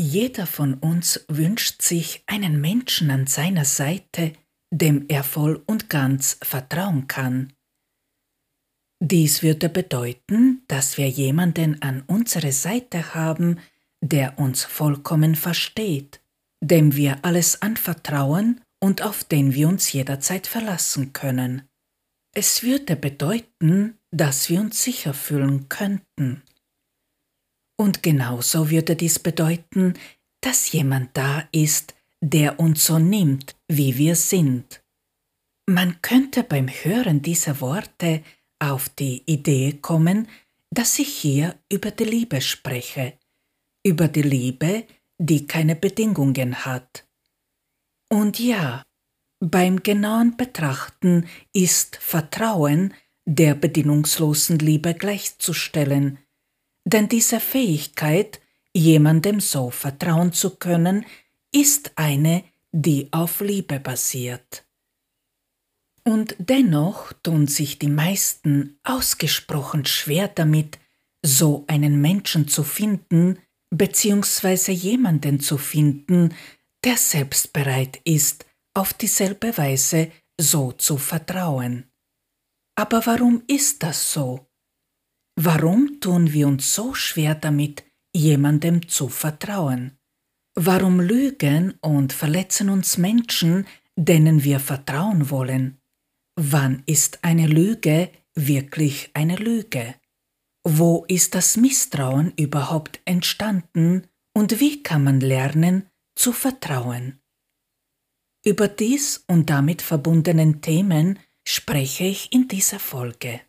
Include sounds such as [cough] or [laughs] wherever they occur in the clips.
Jeder von uns wünscht sich einen Menschen an seiner Seite, dem er voll und ganz vertrauen kann. Dies würde bedeuten, dass wir jemanden an unserer Seite haben, der uns vollkommen versteht, dem wir alles anvertrauen und auf den wir uns jederzeit verlassen können. Es würde bedeuten, dass wir uns sicher fühlen könnten. Und genauso würde dies bedeuten, dass jemand da ist, der uns so nimmt, wie wir sind. Man könnte beim Hören dieser Worte auf die Idee kommen, dass ich hier über die Liebe spreche, über die Liebe, die keine Bedingungen hat. Und ja, beim genauen Betrachten ist Vertrauen der bedingungslosen Liebe gleichzustellen, denn diese Fähigkeit, jemandem so vertrauen zu können, ist eine, die auf Liebe basiert. Und dennoch tun sich die meisten ausgesprochen schwer damit, so einen Menschen zu finden, beziehungsweise jemanden zu finden, der selbst bereit ist, auf dieselbe Weise so zu vertrauen. Aber warum ist das so? Warum tun wir uns so schwer damit, jemandem zu vertrauen? Warum lügen und verletzen uns Menschen, denen wir vertrauen wollen? Wann ist eine Lüge wirklich eine Lüge? Wo ist das Misstrauen überhaupt entstanden und wie kann man lernen zu vertrauen? Über dies und damit verbundenen Themen spreche ich in dieser Folge.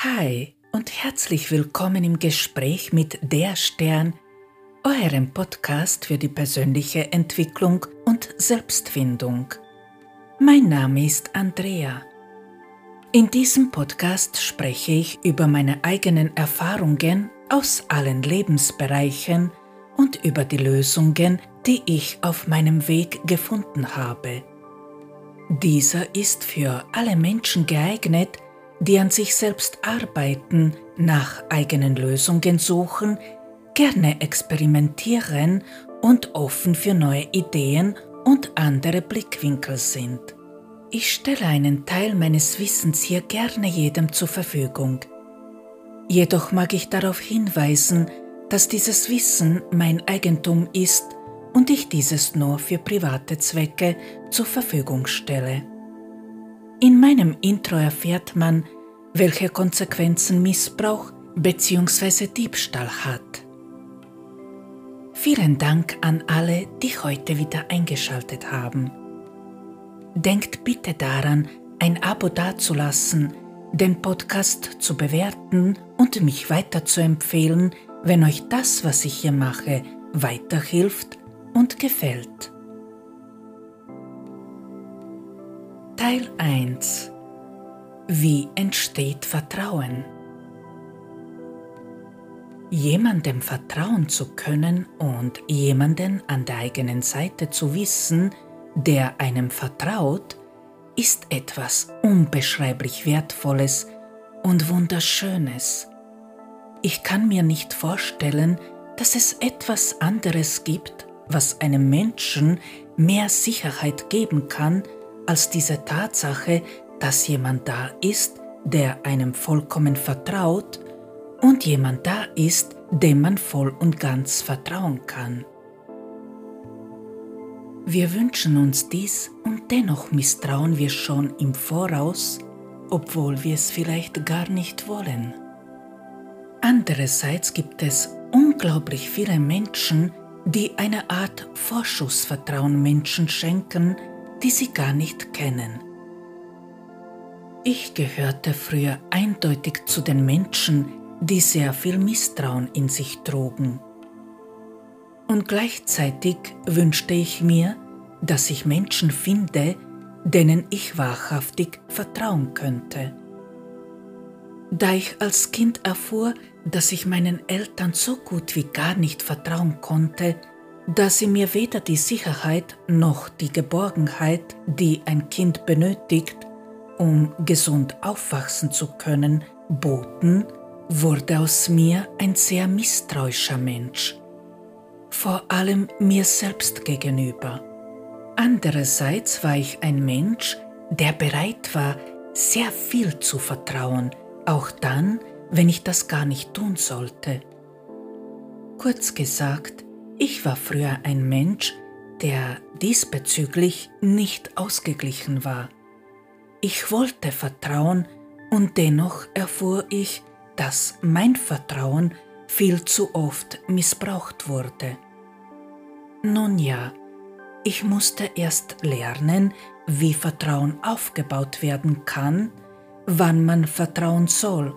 Hi und herzlich willkommen im Gespräch mit Der Stern, eurem Podcast für die persönliche Entwicklung und Selbstfindung. Mein Name ist Andrea. In diesem Podcast spreche ich über meine eigenen Erfahrungen aus allen Lebensbereichen und über die Lösungen, die ich auf meinem Weg gefunden habe. Dieser ist für alle Menschen geeignet, die an sich selbst arbeiten, nach eigenen Lösungen suchen, gerne experimentieren und offen für neue Ideen und andere Blickwinkel sind. Ich stelle einen Teil meines Wissens hier gerne jedem zur Verfügung. Jedoch mag ich darauf hinweisen, dass dieses Wissen mein Eigentum ist und ich dieses nur für private Zwecke zur Verfügung stelle. In meinem Intro erfährt man, welche Konsequenzen Missbrauch bzw. Diebstahl hat. Vielen Dank an alle, die heute wieder eingeschaltet haben. Denkt bitte daran, ein Abo dazulassen, den Podcast zu bewerten und mich weiter zu empfehlen, wenn euch das, was ich hier mache, weiterhilft und gefällt. Teil 1 Wie entsteht Vertrauen? Jemandem vertrauen zu können und jemanden an der eigenen Seite zu wissen, der einem vertraut, ist etwas unbeschreiblich Wertvolles und Wunderschönes. Ich kann mir nicht vorstellen, dass es etwas anderes gibt, was einem Menschen mehr Sicherheit geben kann, als diese Tatsache, dass jemand da ist, der einem vollkommen vertraut und jemand da ist, dem man voll und ganz vertrauen kann. Wir wünschen uns dies und dennoch misstrauen wir schon im Voraus, obwohl wir es vielleicht gar nicht wollen. Andererseits gibt es unglaublich viele Menschen, die eine Art Vorschussvertrauen Menschen schenken, die sie gar nicht kennen. Ich gehörte früher eindeutig zu den Menschen, die sehr viel Misstrauen in sich trugen. Und gleichzeitig wünschte ich mir, dass ich Menschen finde, denen ich wahrhaftig vertrauen könnte. Da ich als Kind erfuhr, dass ich meinen Eltern so gut wie gar nicht vertrauen konnte, da sie mir weder die Sicherheit noch die Geborgenheit, die ein Kind benötigt, um gesund aufwachsen zu können, boten, wurde aus mir ein sehr misstrauischer Mensch, vor allem mir selbst gegenüber. Andererseits war ich ein Mensch, der bereit war, sehr viel zu vertrauen, auch dann, wenn ich das gar nicht tun sollte. Kurz gesagt, ich war früher ein Mensch, der diesbezüglich nicht ausgeglichen war. Ich wollte vertrauen und dennoch erfuhr ich, dass mein Vertrauen viel zu oft missbraucht wurde. Nun ja, ich musste erst lernen, wie Vertrauen aufgebaut werden kann, wann man vertrauen soll,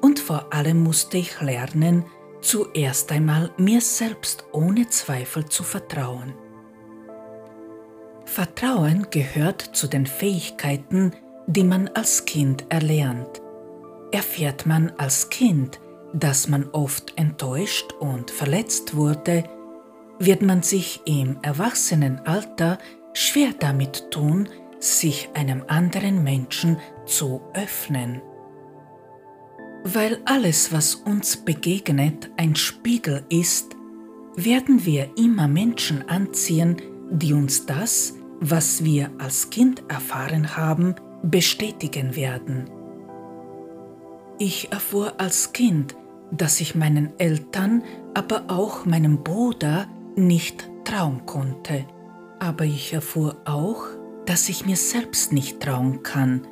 und vor allem musste ich lernen, zuerst einmal mir selbst ohne Zweifel zu vertrauen. Vertrauen gehört zu den Fähigkeiten, die man als Kind erlernt. Erfährt man als Kind, dass man oft enttäuscht und verletzt wurde, wird man sich im Erwachsenenalter schwer damit tun, sich einem anderen Menschen zu öffnen. Weil alles, was uns begegnet, ein Spiegel ist, werden wir immer Menschen anziehen, die uns das, was wir als Kind erfahren haben, bestätigen werden. Ich erfuhr als Kind, dass ich meinen Eltern, aber auch meinem Bruder nicht trauen konnte. Aber ich erfuhr auch, dass ich mir selbst nicht trauen kann,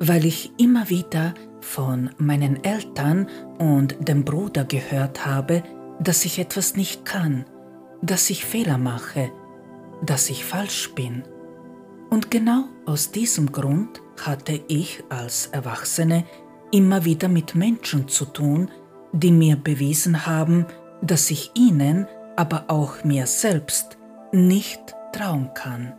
weil ich immer wieder von meinen Eltern und dem Bruder gehört habe, dass ich etwas nicht kann, dass ich Fehler mache, dass ich falsch bin. Und genau aus diesem Grund hatte ich als Erwachsene immer wieder mit Menschen zu tun, die mir bewiesen haben, dass ich ihnen, aber auch mir selbst, nicht trauen kann.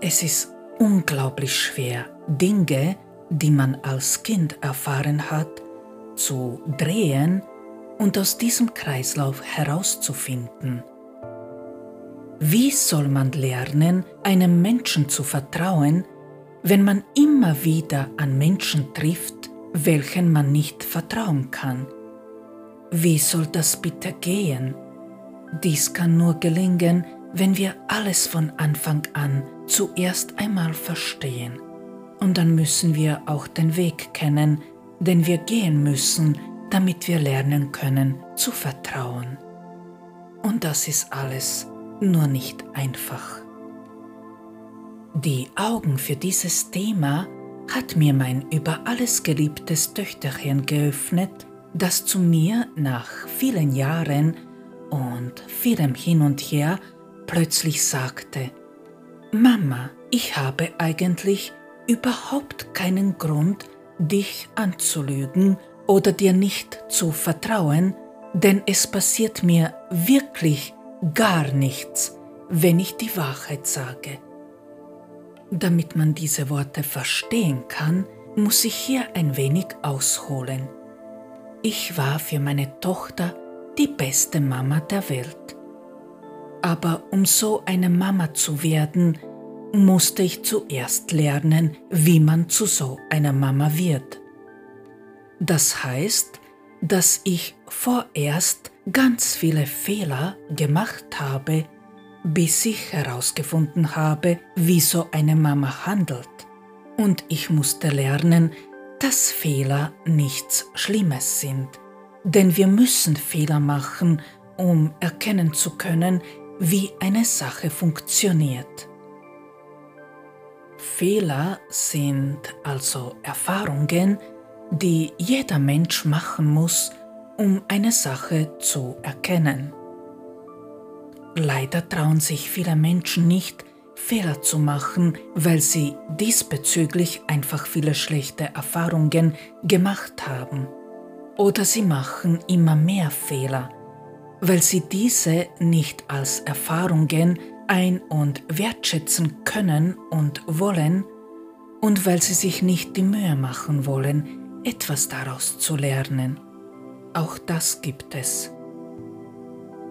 Es ist unglaublich schwer, Dinge, die man als Kind erfahren hat, zu drehen und aus diesem Kreislauf herauszufinden. Wie soll man lernen, einem Menschen zu vertrauen, wenn man immer wieder an Menschen trifft, welchen man nicht vertrauen kann? Wie soll das bitte gehen? Dies kann nur gelingen, wenn wir alles von Anfang an zuerst einmal verstehen. Und dann müssen wir auch den Weg kennen, den wir gehen müssen, damit wir lernen können zu vertrauen. Und das ist alles nur nicht einfach. Die Augen für dieses Thema hat mir mein über alles geliebtes Töchterchen geöffnet, das zu mir nach vielen Jahren und vielem Hin und Her plötzlich sagte, Mama, ich habe eigentlich überhaupt keinen Grund, dich anzulügen oder dir nicht zu vertrauen, denn es passiert mir wirklich gar nichts, wenn ich die Wahrheit sage. Damit man diese Worte verstehen kann, muss ich hier ein wenig ausholen. Ich war für meine Tochter die beste Mama der Welt. Aber um so eine Mama zu werden, musste ich zuerst lernen, wie man zu so einer Mama wird. Das heißt, dass ich vorerst ganz viele Fehler gemacht habe, bis ich herausgefunden habe, wie so eine Mama handelt. Und ich musste lernen, dass Fehler nichts Schlimmes sind. Denn wir müssen Fehler machen, um erkennen zu können, wie eine Sache funktioniert. Fehler sind also Erfahrungen, die jeder Mensch machen muss, um eine Sache zu erkennen. Leider trauen sich viele Menschen nicht, Fehler zu machen, weil sie diesbezüglich einfach viele schlechte Erfahrungen gemacht haben. Oder sie machen immer mehr Fehler, weil sie diese nicht als Erfahrungen, ein- und wertschätzen können und wollen, und weil sie sich nicht die Mühe machen wollen, etwas daraus zu lernen. Auch das gibt es.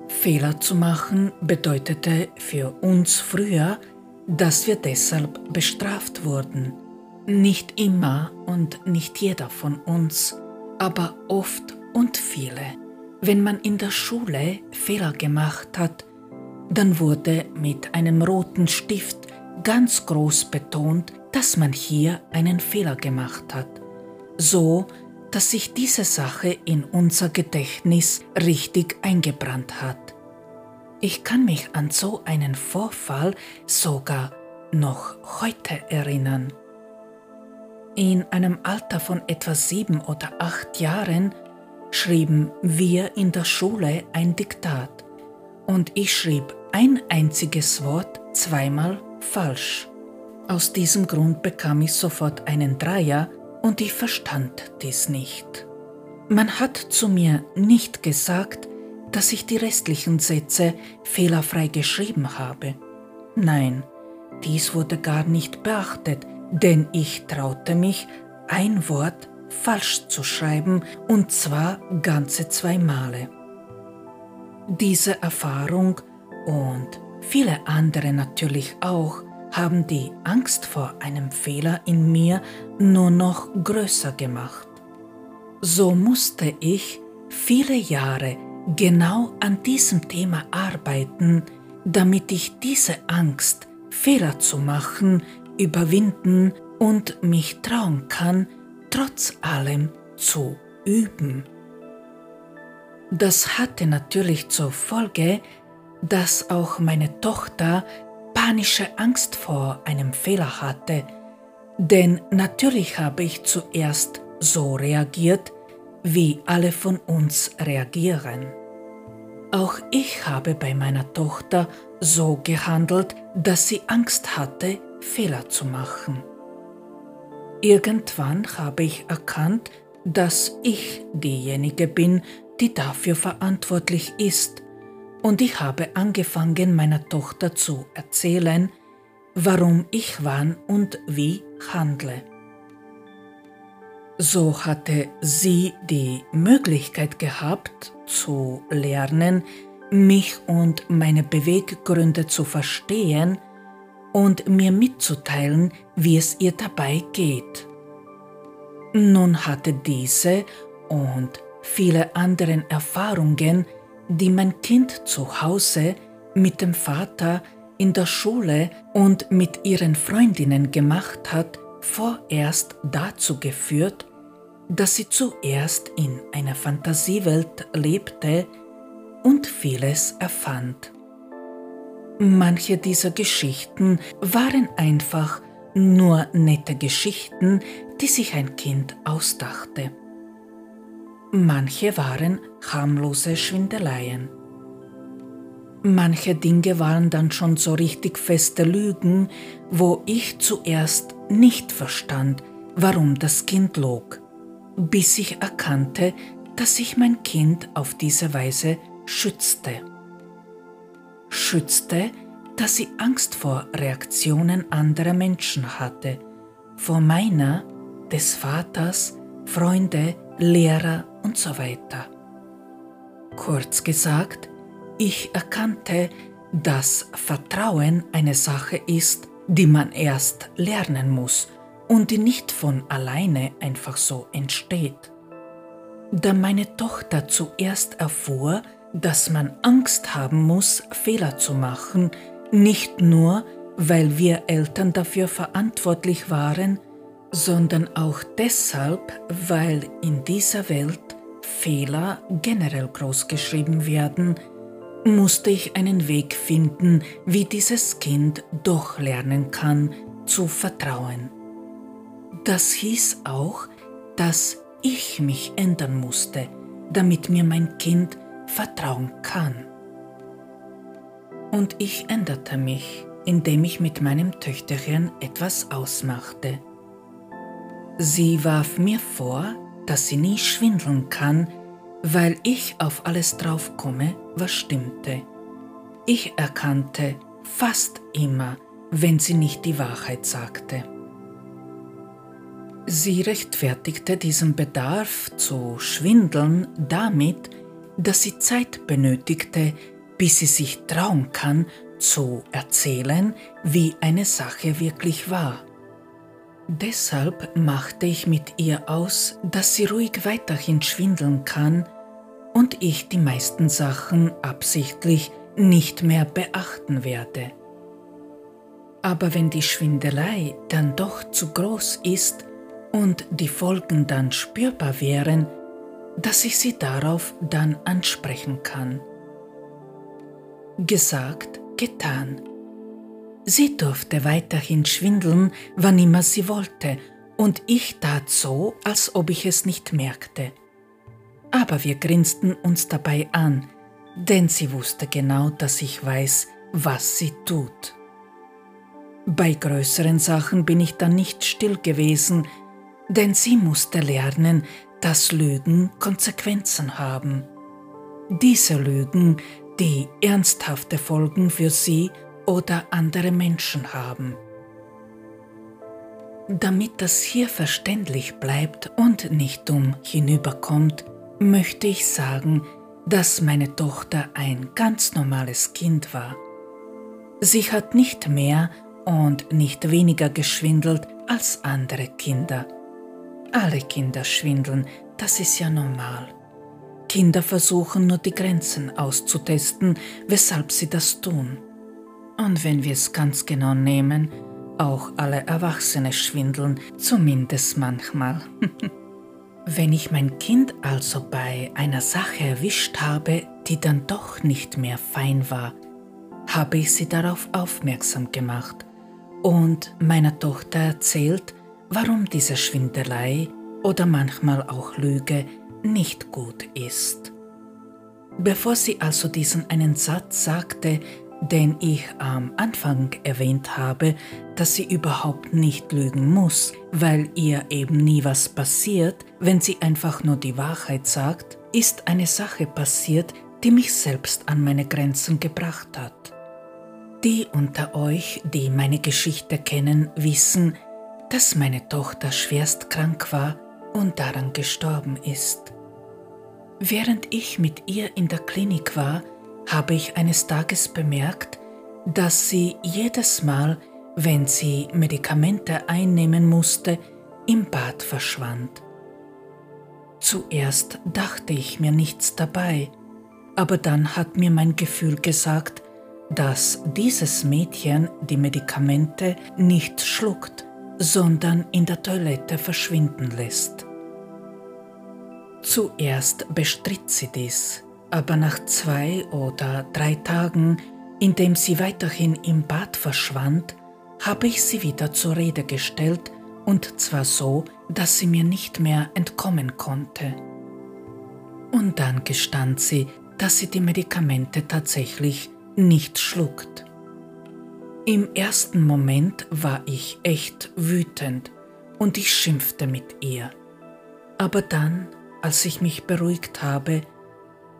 Fehler zu machen bedeutete für uns früher, dass wir deshalb bestraft wurden. Nicht immer und nicht jeder von uns, aber oft und viele. Wenn man in der Schule Fehler gemacht hat, dann wurde mit einem roten Stift ganz groß betont, dass man hier einen Fehler gemacht hat, so dass sich diese Sache in unser Gedächtnis richtig eingebrannt hat. Ich kann mich an so einen Vorfall sogar noch heute erinnern. In einem Alter von etwa sieben oder acht Jahren schrieben wir in der Schule ein Diktat und ich schrieb ein einziges Wort zweimal falsch. Aus diesem Grund bekam ich sofort einen Dreier und ich verstand dies nicht. Man hat zu mir nicht gesagt, dass ich die restlichen Sätze fehlerfrei geschrieben habe. Nein, dies wurde gar nicht beachtet, denn ich traute mich, ein Wort falsch zu schreiben, und zwar ganze zwei Male. Diese Erfahrung und viele andere natürlich auch haben die Angst vor einem Fehler in mir nur noch größer gemacht. So musste ich viele Jahre genau an diesem Thema arbeiten, damit ich diese Angst, Fehler zu machen, überwinden und mich trauen kann, trotz allem zu üben. Das hatte natürlich zur Folge, dass auch meine Tochter panische Angst vor einem Fehler hatte, denn natürlich habe ich zuerst so reagiert, wie alle von uns reagieren. Auch ich habe bei meiner Tochter so gehandelt, dass sie Angst hatte, Fehler zu machen. Irgendwann habe ich erkannt, dass ich diejenige bin, die dafür verantwortlich ist, und ich habe angefangen meiner Tochter zu erzählen, warum ich wann und wie handle. So hatte sie die Möglichkeit gehabt zu lernen, mich und meine Beweggründe zu verstehen und mir mitzuteilen, wie es ihr dabei geht. Nun hatte diese und viele andere Erfahrungen, die mein Kind zu Hause mit dem Vater in der Schule und mit ihren Freundinnen gemacht hat, vorerst dazu geführt, dass sie zuerst in einer Fantasiewelt lebte und vieles erfand. Manche dieser Geschichten waren einfach nur nette Geschichten, die sich ein Kind ausdachte. Manche waren harmlose Schwindeleien. Manche Dinge waren dann schon so richtig feste Lügen, wo ich zuerst nicht verstand, warum das Kind log bis ich erkannte, dass ich mein Kind auf diese Weise schützte. Schützte, dass sie Angst vor Reaktionen anderer Menschen hatte, vor meiner, des Vaters, Freunde, Lehrer und so weiter. Kurz gesagt, ich erkannte, dass Vertrauen eine Sache ist, die man erst lernen muss und die nicht von alleine einfach so entsteht. Da meine Tochter zuerst erfuhr, dass man Angst haben muss, Fehler zu machen, nicht nur, weil wir Eltern dafür verantwortlich waren, sondern auch deshalb, weil in dieser Welt Fehler generell großgeschrieben werden, musste ich einen Weg finden, wie dieses Kind doch lernen kann, zu vertrauen. Das hieß auch, dass ich mich ändern musste, damit mir mein Kind vertrauen kann. Und ich änderte mich, indem ich mit meinem Töchterchen etwas ausmachte. Sie warf mir vor, dass sie nie schwindeln kann, weil ich auf alles draufkomme, was stimmte. Ich erkannte fast immer, wenn sie nicht die Wahrheit sagte. Sie rechtfertigte diesen Bedarf zu schwindeln damit, dass sie Zeit benötigte, bis sie sich trauen kann, zu erzählen, wie eine Sache wirklich war. Deshalb machte ich mit ihr aus, dass sie ruhig weiterhin schwindeln kann und ich die meisten Sachen absichtlich nicht mehr beachten werde. Aber wenn die Schwindelei dann doch zu groß ist und die Folgen dann spürbar wären, dass ich sie darauf dann ansprechen kann. Gesagt, getan. Sie durfte weiterhin schwindeln, wann immer sie wollte, und ich tat so, als ob ich es nicht merkte. Aber wir grinsten uns dabei an, denn sie wusste genau, dass ich weiß, was sie tut. Bei größeren Sachen bin ich dann nicht still gewesen, denn sie musste lernen, dass Lügen Konsequenzen haben. Diese Lügen, die ernsthafte Folgen für sie oder andere Menschen haben. Damit das hier verständlich bleibt und nicht dumm hinüberkommt, möchte ich sagen, dass meine Tochter ein ganz normales Kind war. Sie hat nicht mehr und nicht weniger geschwindelt als andere Kinder. Alle Kinder schwindeln, das ist ja normal. Kinder versuchen nur die Grenzen auszutesten, weshalb sie das tun. Und wenn wir es ganz genau nehmen, auch alle Erwachsene schwindeln, zumindest manchmal. [laughs] wenn ich mein Kind also bei einer Sache erwischt habe, die dann doch nicht mehr fein war, habe ich sie darauf aufmerksam gemacht und meiner Tochter erzählt, warum diese Schwindelei oder manchmal auch Lüge nicht gut ist. Bevor sie also diesen einen Satz sagte, den ich am Anfang erwähnt habe, dass sie überhaupt nicht lügen muss, weil ihr eben nie was passiert, wenn sie einfach nur die Wahrheit sagt, ist eine Sache passiert, die mich selbst an meine Grenzen gebracht hat. Die unter euch, die meine Geschichte kennen, wissen, dass meine Tochter schwerst krank war und daran gestorben ist. Während ich mit ihr in der Klinik war, habe ich eines Tages bemerkt, dass sie jedes Mal, wenn sie Medikamente einnehmen musste, im Bad verschwand. Zuerst dachte ich mir nichts dabei, aber dann hat mir mein Gefühl gesagt, dass dieses Mädchen die Medikamente nicht schluckt, sondern in der Toilette verschwinden lässt. Zuerst bestritt sie dies, aber nach zwei oder drei Tagen, indem sie weiterhin im Bad verschwand, habe ich sie wieder zur Rede gestellt, und zwar so, dass sie mir nicht mehr entkommen konnte. Und dann gestand sie, dass sie die Medikamente tatsächlich nicht schluckt. Im ersten Moment war ich echt wütend und ich schimpfte mit ihr. Aber dann, als ich mich beruhigt habe,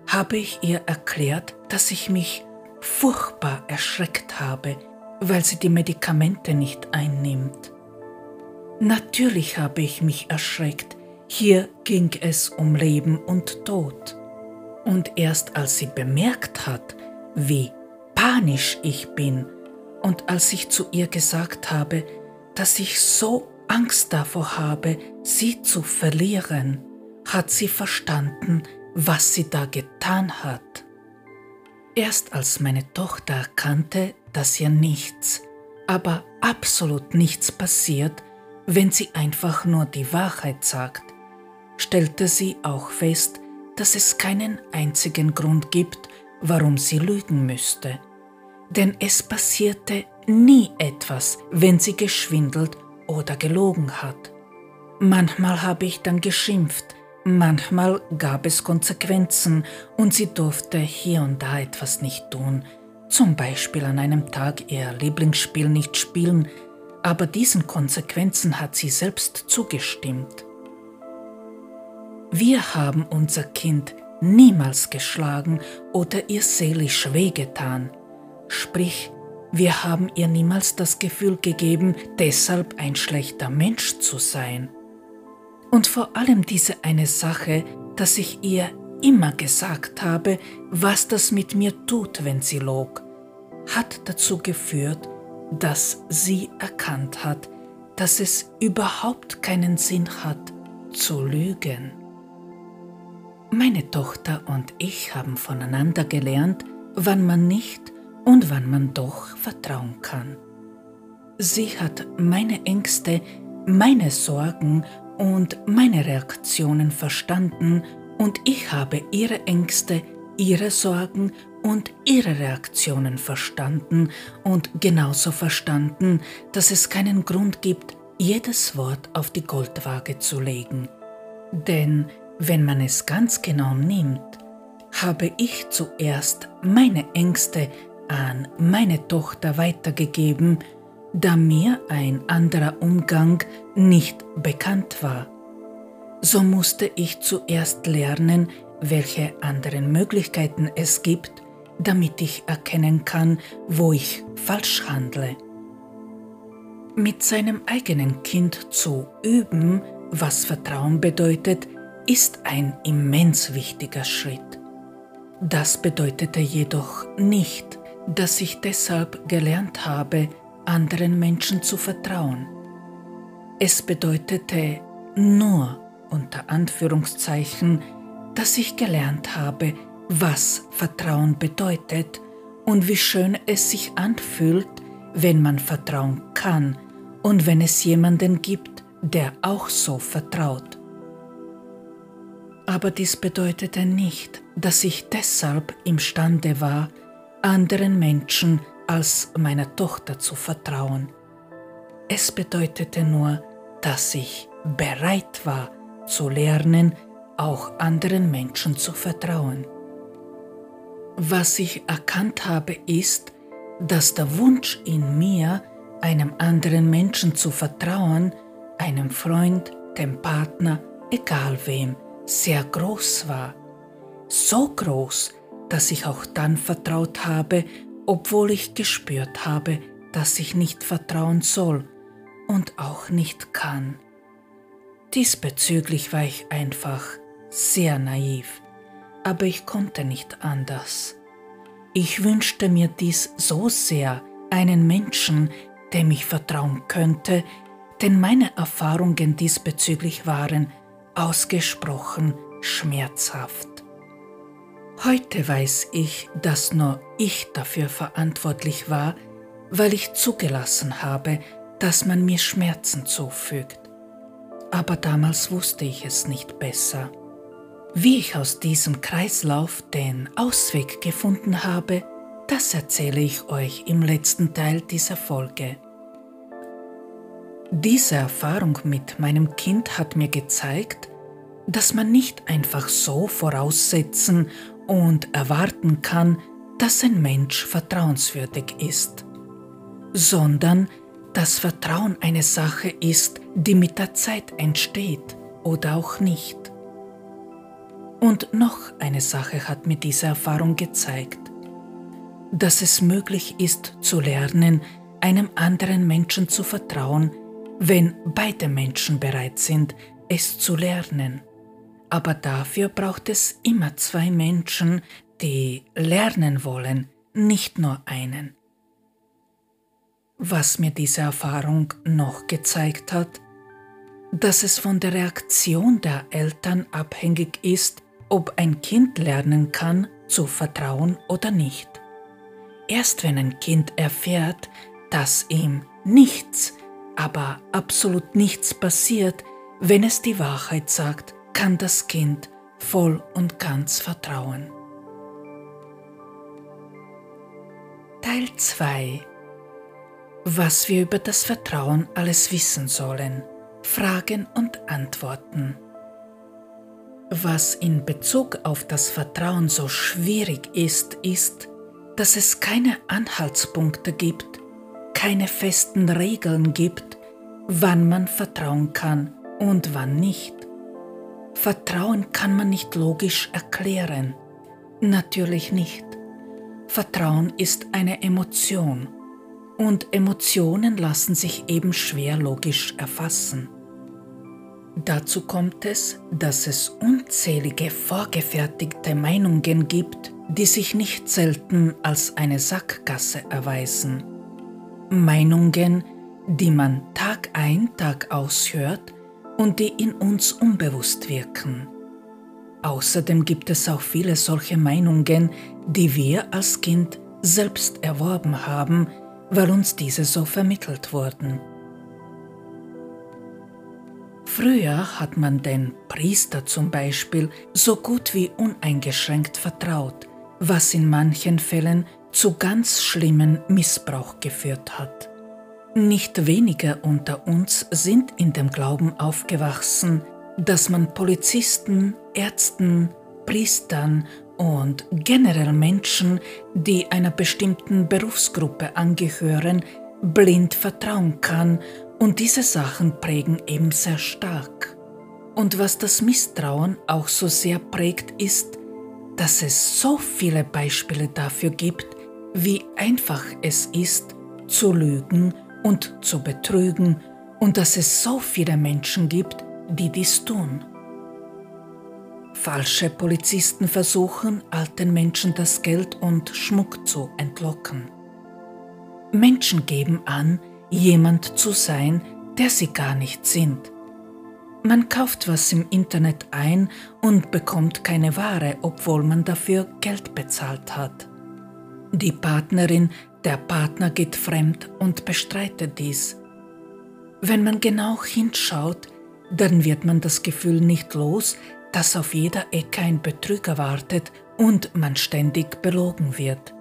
habe ich ihr erklärt, dass ich mich furchtbar erschreckt habe, weil sie die Medikamente nicht einnimmt. Natürlich habe ich mich erschreckt, hier ging es um Leben und Tod. Und erst als sie bemerkt hat, wie panisch ich bin, und als ich zu ihr gesagt habe, dass ich so Angst davor habe, sie zu verlieren, hat sie verstanden, was sie da getan hat. Erst als meine Tochter erkannte, dass ihr nichts, aber absolut nichts passiert, wenn sie einfach nur die Wahrheit sagt, stellte sie auch fest, dass es keinen einzigen Grund gibt, warum sie lügen müsste denn es passierte nie etwas, wenn sie geschwindelt oder gelogen hat. Manchmal habe ich dann geschimpft, manchmal gab es Konsequenzen und sie durfte hier und da etwas nicht tun, zum Beispiel an einem Tag ihr Lieblingsspiel nicht spielen, aber diesen Konsequenzen hat sie selbst zugestimmt. Wir haben unser Kind niemals geschlagen oder ihr seelisch wehgetan. Sprich, wir haben ihr niemals das Gefühl gegeben, deshalb ein schlechter Mensch zu sein. Und vor allem diese eine Sache, dass ich ihr immer gesagt habe, was das mit mir tut, wenn sie log, hat dazu geführt, dass sie erkannt hat, dass es überhaupt keinen Sinn hat, zu lügen. Meine Tochter und ich haben voneinander gelernt, wann man nicht und wann man doch vertrauen kann. Sie hat meine Ängste, meine Sorgen und meine Reaktionen verstanden und ich habe ihre Ängste, ihre Sorgen und ihre Reaktionen verstanden und genauso verstanden, dass es keinen Grund gibt, jedes Wort auf die Goldwaage zu legen. Denn wenn man es ganz genau nimmt, habe ich zuerst meine Ängste an meine Tochter weitergegeben, da mir ein anderer Umgang nicht bekannt war. So musste ich zuerst lernen, welche anderen Möglichkeiten es gibt, damit ich erkennen kann, wo ich falsch handle. Mit seinem eigenen Kind zu üben, was Vertrauen bedeutet, ist ein immens wichtiger Schritt. Das bedeutete jedoch nicht, dass ich deshalb gelernt habe, anderen Menschen zu vertrauen. Es bedeutete nur unter Anführungszeichen, dass ich gelernt habe, was Vertrauen bedeutet und wie schön es sich anfühlt, wenn man vertrauen kann und wenn es jemanden gibt, der auch so vertraut. Aber dies bedeutete nicht, dass ich deshalb imstande war, anderen Menschen als meiner Tochter zu vertrauen. Es bedeutete nur, dass ich bereit war zu lernen, auch anderen Menschen zu vertrauen. Was ich erkannt habe, ist, dass der Wunsch in mir, einem anderen Menschen zu vertrauen, einem Freund, dem Partner, egal wem, sehr groß war. So groß, dass ich auch dann vertraut habe, obwohl ich gespürt habe, dass ich nicht vertrauen soll und auch nicht kann. Diesbezüglich war ich einfach sehr naiv, aber ich konnte nicht anders. Ich wünschte mir dies so sehr, einen Menschen, dem ich vertrauen könnte, denn meine Erfahrungen diesbezüglich waren ausgesprochen schmerzhaft. Heute weiß ich, dass nur ich dafür verantwortlich war, weil ich zugelassen habe, dass man mir Schmerzen zufügt. Aber damals wusste ich es nicht besser. Wie ich aus diesem Kreislauf den Ausweg gefunden habe, das erzähle ich euch im letzten Teil dieser Folge. Diese Erfahrung mit meinem Kind hat mir gezeigt, dass man nicht einfach so voraussetzen und erwarten kann, dass ein Mensch vertrauenswürdig ist, sondern dass Vertrauen eine Sache ist, die mit der Zeit entsteht oder auch nicht. Und noch eine Sache hat mir diese Erfahrung gezeigt, dass es möglich ist zu lernen, einem anderen Menschen zu vertrauen, wenn beide Menschen bereit sind, es zu lernen. Aber dafür braucht es immer zwei Menschen, die lernen wollen, nicht nur einen. Was mir diese Erfahrung noch gezeigt hat, dass es von der Reaktion der Eltern abhängig ist, ob ein Kind lernen kann, zu vertrauen oder nicht. Erst wenn ein Kind erfährt, dass ihm nichts, aber absolut nichts passiert, wenn es die Wahrheit sagt, kann das Kind voll und ganz vertrauen. Teil 2 Was wir über das Vertrauen alles wissen sollen. Fragen und Antworten. Was in Bezug auf das Vertrauen so schwierig ist, ist, dass es keine Anhaltspunkte gibt, keine festen Regeln gibt, wann man vertrauen kann und wann nicht. Vertrauen kann man nicht logisch erklären. Natürlich nicht. Vertrauen ist eine Emotion und Emotionen lassen sich eben schwer logisch erfassen. Dazu kommt es, dass es unzählige vorgefertigte Meinungen gibt, die sich nicht selten als eine Sackgasse erweisen. Meinungen, die man Tag ein, Tag aus hört und die in uns unbewusst wirken. Außerdem gibt es auch viele solche Meinungen, die wir als Kind selbst erworben haben, weil uns diese so vermittelt wurden. Früher hat man den Priester zum Beispiel so gut wie uneingeschränkt vertraut, was in manchen Fällen zu ganz schlimmen Missbrauch geführt hat. Nicht wenige unter uns sind in dem Glauben aufgewachsen, dass man Polizisten, Ärzten, Priestern und generell Menschen, die einer bestimmten Berufsgruppe angehören, blind vertrauen kann und diese Sachen prägen eben sehr stark. Und was das Misstrauen auch so sehr prägt, ist, dass es so viele Beispiele dafür gibt, wie einfach es ist, zu lügen und zu betrügen und dass es so viele Menschen gibt, die dies tun. Falsche Polizisten versuchen, alten Menschen das Geld und Schmuck zu entlocken. Menschen geben an, jemand zu sein, der sie gar nicht sind. Man kauft was im Internet ein und bekommt keine Ware, obwohl man dafür Geld bezahlt hat. Die Partnerin, der Partner geht fremd und bestreitet dies. Wenn man genau hinschaut, dann wird man das Gefühl nicht los, dass auf jeder Ecke ein Betrüger wartet und man ständig belogen wird.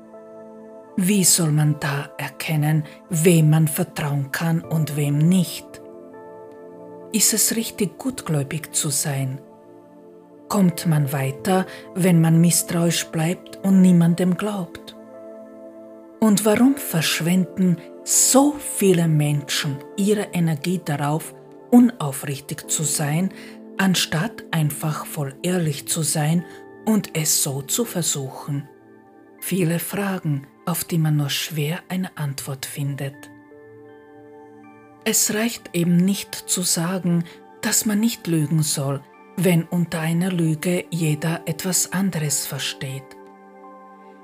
Wie soll man da erkennen, wem man vertrauen kann und wem nicht? Ist es richtig gutgläubig zu sein? Kommt man weiter, wenn man misstrauisch bleibt und niemandem glaubt? Und warum verschwenden so viele Menschen ihre Energie darauf, unaufrichtig zu sein, anstatt einfach voll ehrlich zu sein und es so zu versuchen? Viele Fragen, auf die man nur schwer eine Antwort findet. Es reicht eben nicht zu sagen, dass man nicht lügen soll, wenn unter einer Lüge jeder etwas anderes versteht.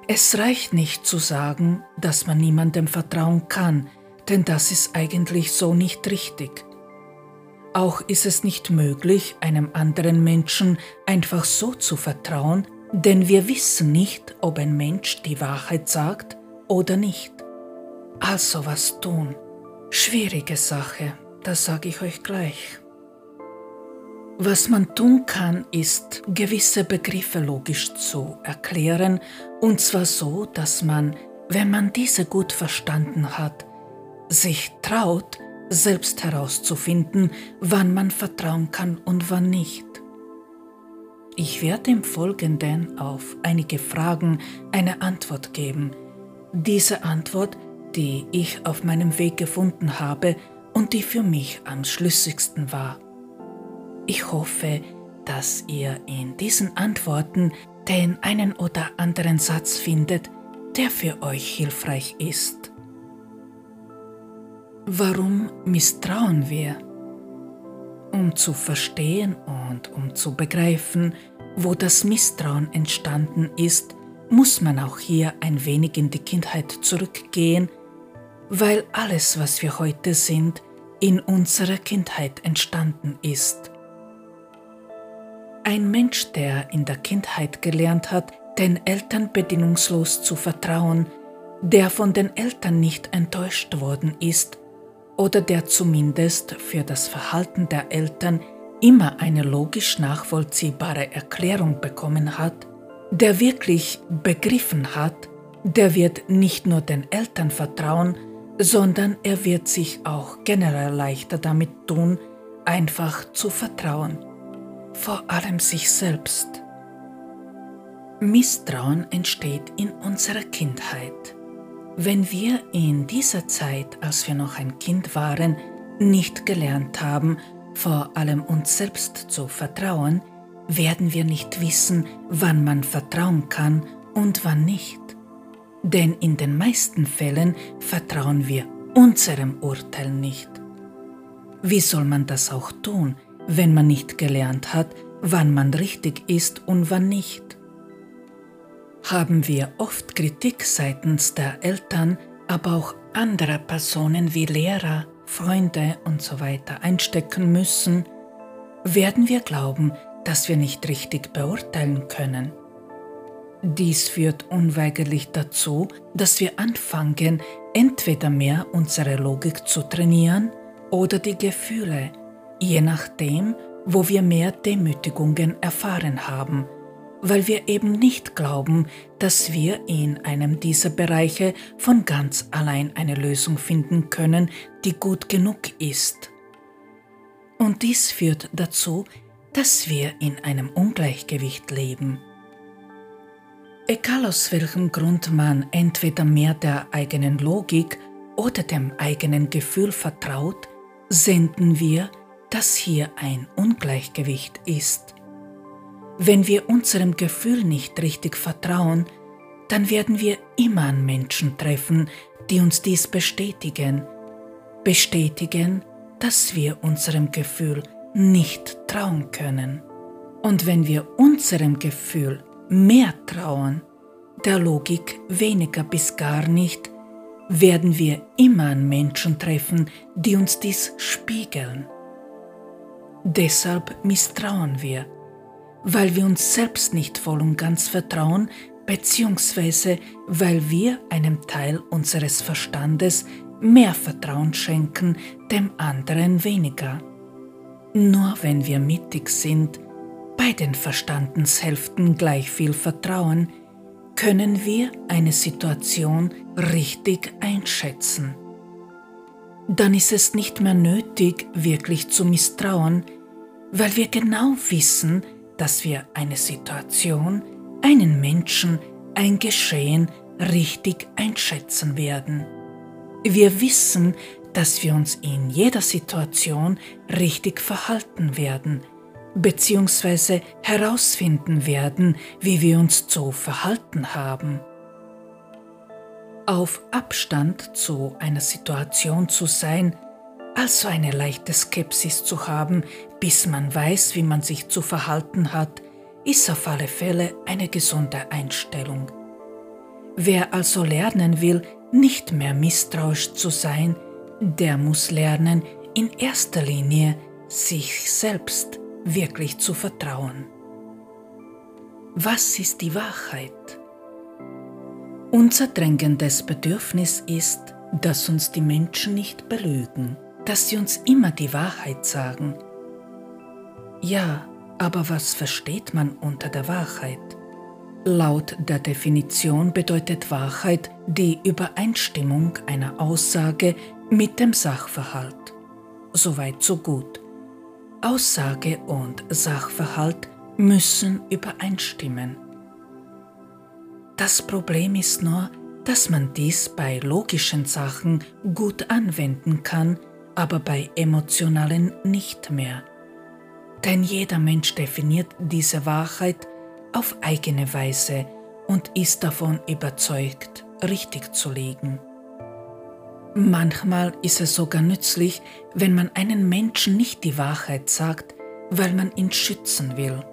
Es reicht nicht zu sagen, dass man niemandem vertrauen kann, denn das ist eigentlich so nicht richtig. Auch ist es nicht möglich, einem anderen Menschen einfach so zu vertrauen, denn wir wissen nicht, ob ein Mensch die Wahrheit sagt oder nicht. Also was tun? Schwierige Sache, das sage ich euch gleich. Was man tun kann, ist, gewisse Begriffe logisch zu erklären, und zwar so, dass man, wenn man diese gut verstanden hat, sich traut, selbst herauszufinden, wann man vertrauen kann und wann nicht. Ich werde im Folgenden auf einige Fragen eine Antwort geben. Diese Antwort, die ich auf meinem Weg gefunden habe und die für mich am schlüssigsten war. Ich hoffe, dass ihr in diesen Antworten den einen oder anderen Satz findet, der für euch hilfreich ist. Warum misstrauen wir? Um zu verstehen und um zu begreifen, wo das Misstrauen entstanden ist, muss man auch hier ein wenig in die Kindheit zurückgehen, weil alles, was wir heute sind, in unserer Kindheit entstanden ist. Ein Mensch, der in der Kindheit gelernt hat, den Eltern bedingungslos zu vertrauen, der von den Eltern nicht enttäuscht worden ist, oder der zumindest für das Verhalten der Eltern immer eine logisch nachvollziehbare Erklärung bekommen hat, der wirklich begriffen hat, der wird nicht nur den Eltern vertrauen, sondern er wird sich auch generell leichter damit tun, einfach zu vertrauen, vor allem sich selbst. Misstrauen entsteht in unserer Kindheit. Wenn wir in dieser Zeit, als wir noch ein Kind waren, nicht gelernt haben, vor allem uns selbst zu vertrauen, werden wir nicht wissen, wann man vertrauen kann und wann nicht. denn in den meisten Fällen vertrauen wir unserem Urteil nicht. Wie soll man das auch tun, wenn man nicht gelernt hat, wann man richtig ist und wann nicht? Haben wir oft Kritik seitens der Eltern, aber auch anderer Personen wie Lehrer, Freunde usw. So einstecken müssen, werden wir glauben, dass wir nicht richtig beurteilen können. Dies führt unweigerlich dazu, dass wir anfangen, entweder mehr unsere Logik zu trainieren oder die Gefühle, je nachdem, wo wir mehr Demütigungen erfahren haben, weil wir eben nicht glauben, dass wir in einem dieser Bereiche von ganz allein eine Lösung finden können, die gut genug ist. Und dies führt dazu, dass wir in einem Ungleichgewicht leben. Egal aus welchem Grund man entweder mehr der eigenen Logik oder dem eigenen Gefühl vertraut, senden wir, dass hier ein Ungleichgewicht ist. Wenn wir unserem Gefühl nicht richtig vertrauen, dann werden wir immer an Menschen treffen, die uns dies bestätigen. Bestätigen, dass wir unserem Gefühl nicht trauen können. Und wenn wir unserem Gefühl mehr trauen, der Logik weniger bis gar nicht, werden wir immer an Menschen treffen, die uns dies spiegeln. Deshalb misstrauen wir, weil wir uns selbst nicht voll und ganz vertrauen, beziehungsweise weil wir einem Teil unseres Verstandes mehr Vertrauen schenken, dem anderen weniger. Nur wenn wir mittig sind, beiden Verstandenshälften gleich viel vertrauen, können wir eine Situation richtig einschätzen. Dann ist es nicht mehr nötig, wirklich zu misstrauen, weil wir genau wissen, dass wir eine Situation, einen Menschen, ein Geschehen richtig einschätzen werden. Wir wissen, dass wir uns in jeder Situation richtig verhalten werden, beziehungsweise herausfinden werden, wie wir uns zu verhalten haben. Auf Abstand zu einer Situation zu sein, also eine leichte Skepsis zu haben, bis man weiß, wie man sich zu verhalten hat, ist auf alle Fälle eine gesunde Einstellung. Wer also lernen will, nicht mehr misstrauisch zu sein, der muss lernen, in erster Linie sich selbst wirklich zu vertrauen. Was ist die Wahrheit? Unser drängendes Bedürfnis ist, dass uns die Menschen nicht belügen, dass sie uns immer die Wahrheit sagen. Ja, aber was versteht man unter der Wahrheit? Laut der Definition bedeutet Wahrheit die Übereinstimmung einer Aussage mit dem Sachverhalt. Soweit so gut. Aussage und Sachverhalt müssen übereinstimmen. Das Problem ist nur, dass man dies bei logischen Sachen gut anwenden kann, aber bei emotionalen nicht mehr. Denn jeder Mensch definiert diese Wahrheit auf eigene Weise und ist davon überzeugt, richtig zu liegen. Manchmal ist es sogar nützlich, wenn man einen Menschen nicht die Wahrheit sagt, weil man ihn schützen will.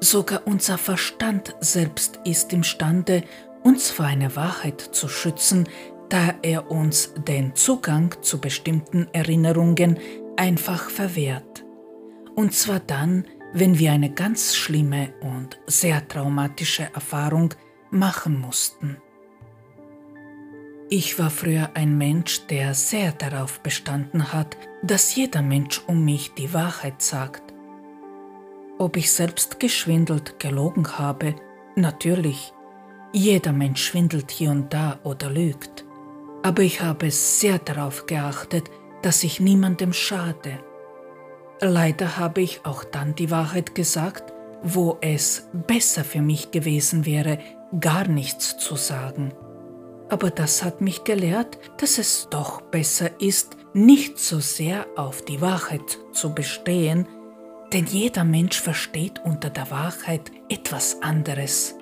Sogar unser Verstand selbst ist imstande, uns vor einer Wahrheit zu schützen, da er uns den Zugang zu bestimmten Erinnerungen einfach verwehrt. Und zwar dann, wenn wir eine ganz schlimme und sehr traumatische Erfahrung machen mussten. Ich war früher ein Mensch, der sehr darauf bestanden hat, dass jeder Mensch um mich die Wahrheit sagt. Ob ich selbst geschwindelt, gelogen habe, natürlich. Jeder Mensch schwindelt hier und da oder lügt. Aber ich habe sehr darauf geachtet, dass ich niemandem schade. Leider habe ich auch dann die Wahrheit gesagt, wo es besser für mich gewesen wäre, gar nichts zu sagen. Aber das hat mich gelehrt, dass es doch besser ist, nicht so sehr auf die Wahrheit zu bestehen, denn jeder Mensch versteht unter der Wahrheit etwas anderes.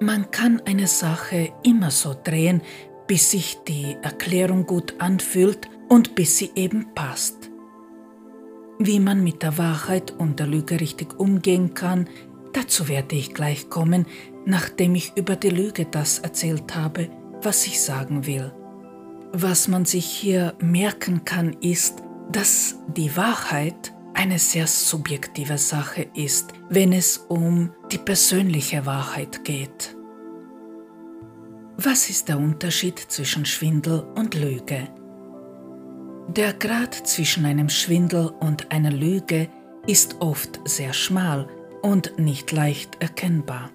Man kann eine Sache immer so drehen, bis sich die Erklärung gut anfühlt und bis sie eben passt. Wie man mit der Wahrheit und der Lüge richtig umgehen kann, dazu werde ich gleich kommen, nachdem ich über die Lüge das erzählt habe, was ich sagen will. Was man sich hier merken kann, ist, dass die Wahrheit eine sehr subjektive Sache ist, wenn es um die persönliche Wahrheit geht. Was ist der Unterschied zwischen Schwindel und Lüge? Der Grad zwischen einem Schwindel und einer Lüge ist oft sehr schmal und nicht leicht erkennbar.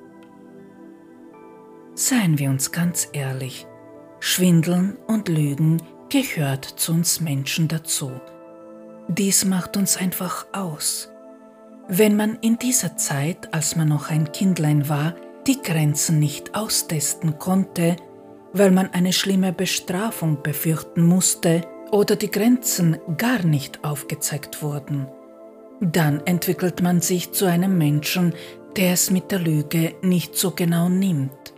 Seien wir uns ganz ehrlich, Schwindeln und Lügen gehört zu uns Menschen dazu. Dies macht uns einfach aus. Wenn man in dieser Zeit, als man noch ein Kindlein war, die Grenzen nicht austesten konnte, weil man eine schlimme Bestrafung befürchten musste oder die Grenzen gar nicht aufgezeigt wurden, dann entwickelt man sich zu einem Menschen, der es mit der Lüge nicht so genau nimmt.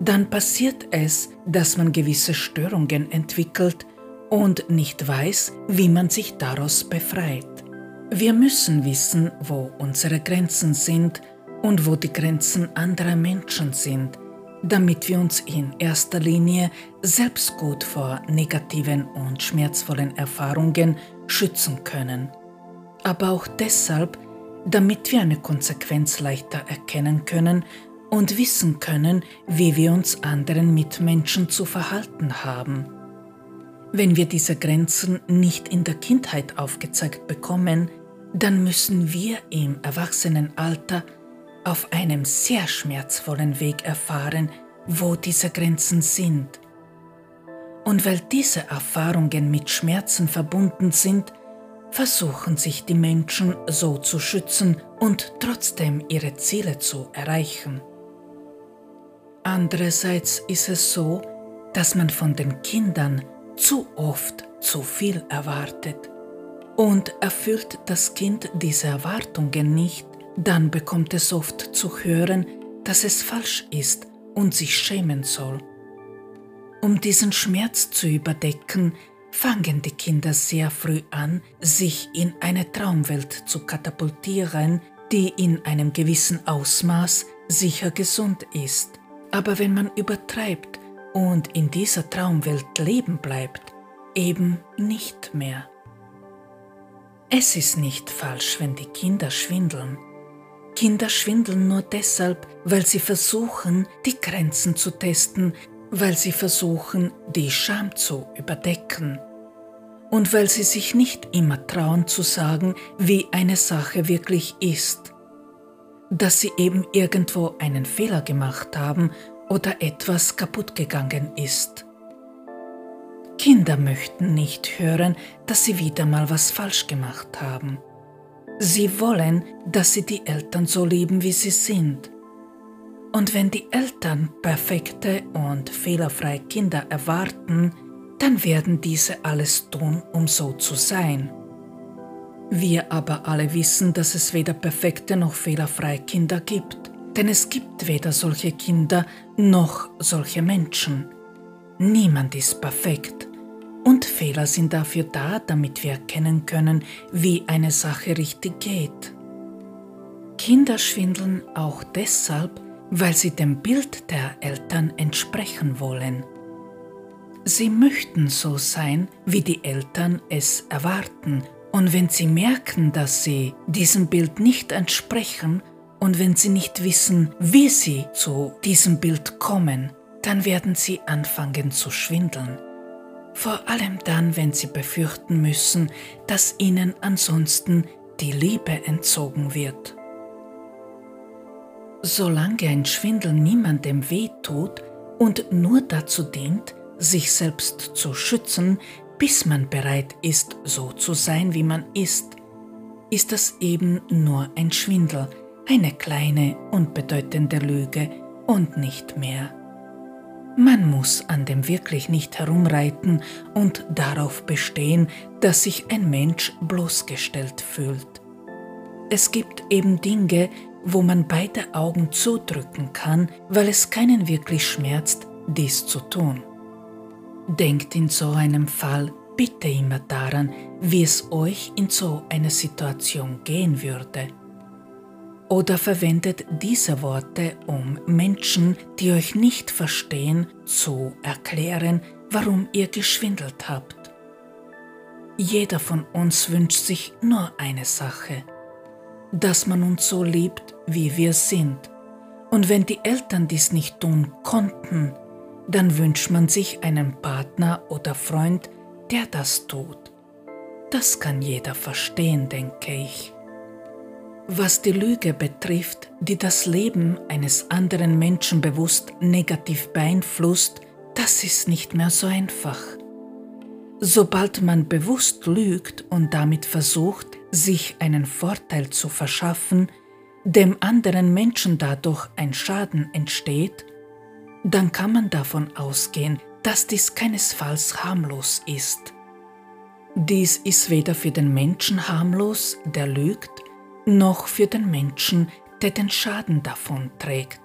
Dann passiert es, dass man gewisse Störungen entwickelt, und nicht weiß, wie man sich daraus befreit. Wir müssen wissen, wo unsere Grenzen sind und wo die Grenzen anderer Menschen sind, damit wir uns in erster Linie selbst gut vor negativen und schmerzvollen Erfahrungen schützen können. Aber auch deshalb, damit wir eine Konsequenz leichter erkennen können und wissen können, wie wir uns anderen Mitmenschen zu verhalten haben. Wenn wir diese Grenzen nicht in der Kindheit aufgezeigt bekommen, dann müssen wir im Erwachsenenalter auf einem sehr schmerzvollen Weg erfahren, wo diese Grenzen sind. Und weil diese Erfahrungen mit Schmerzen verbunden sind, versuchen sich die Menschen so zu schützen und trotzdem ihre Ziele zu erreichen. Andererseits ist es so, dass man von den Kindern zu oft zu viel erwartet und erfüllt das Kind diese Erwartungen nicht, dann bekommt es oft zu hören, dass es falsch ist und sich schämen soll. Um diesen Schmerz zu überdecken, fangen die Kinder sehr früh an, sich in eine Traumwelt zu katapultieren, die in einem gewissen Ausmaß sicher gesund ist. Aber wenn man übertreibt und in dieser Traumwelt leben bleibt, eben nicht mehr. Es ist nicht falsch, wenn die Kinder schwindeln. Kinder schwindeln nur deshalb, weil sie versuchen, die Grenzen zu testen, weil sie versuchen, die Scham zu überdecken und weil sie sich nicht immer trauen zu sagen, wie eine Sache wirklich ist, dass sie eben irgendwo einen Fehler gemacht haben oder etwas kaputt gegangen ist. Kinder möchten nicht hören, dass sie wieder mal was falsch gemacht haben. Sie wollen, dass sie die Eltern so lieben, wie sie sind. Und wenn die Eltern perfekte und fehlerfreie Kinder erwarten, dann werden diese alles tun, um so zu sein. Wir aber alle wissen, dass es weder perfekte noch fehlerfreie Kinder gibt. Denn es gibt weder solche Kinder noch solche Menschen. Niemand ist perfekt. Und Fehler sind dafür da, damit wir erkennen können, wie eine Sache richtig geht. Kinder schwindeln auch deshalb, weil sie dem Bild der Eltern entsprechen wollen. Sie möchten so sein, wie die Eltern es erwarten, und wenn sie merken, dass sie diesem Bild nicht entsprechen, und wenn sie nicht wissen, wie sie zu diesem Bild kommen, dann werden sie anfangen zu schwindeln. Vor allem dann, wenn sie befürchten müssen, dass ihnen ansonsten die Liebe entzogen wird. Solange ein Schwindel niemandem weh tut und nur dazu dient, sich selbst zu schützen, bis man bereit ist, so zu sein, wie man ist, ist das eben nur ein Schwindel, eine kleine, unbedeutende Lüge und nicht mehr. Man muss an dem wirklich nicht herumreiten und darauf bestehen, dass sich ein Mensch bloßgestellt fühlt. Es gibt eben Dinge, wo man beide Augen zudrücken kann, weil es keinen wirklich schmerzt, dies zu tun. Denkt in so einem Fall bitte immer daran, wie es euch in so einer Situation gehen würde. Oder verwendet diese Worte, um Menschen, die euch nicht verstehen, zu erklären, warum ihr geschwindelt habt. Jeder von uns wünscht sich nur eine Sache, dass man uns so liebt, wie wir sind. Und wenn die Eltern dies nicht tun konnten, dann wünscht man sich einen Partner oder Freund, der das tut. Das kann jeder verstehen, denke ich. Was die Lüge betrifft, die das Leben eines anderen Menschen bewusst negativ beeinflusst, das ist nicht mehr so einfach. Sobald man bewusst lügt und damit versucht, sich einen Vorteil zu verschaffen, dem anderen Menschen dadurch ein Schaden entsteht, dann kann man davon ausgehen, dass dies keinesfalls harmlos ist. Dies ist weder für den Menschen harmlos, der lügt, noch für den Menschen, der den Schaden davon trägt.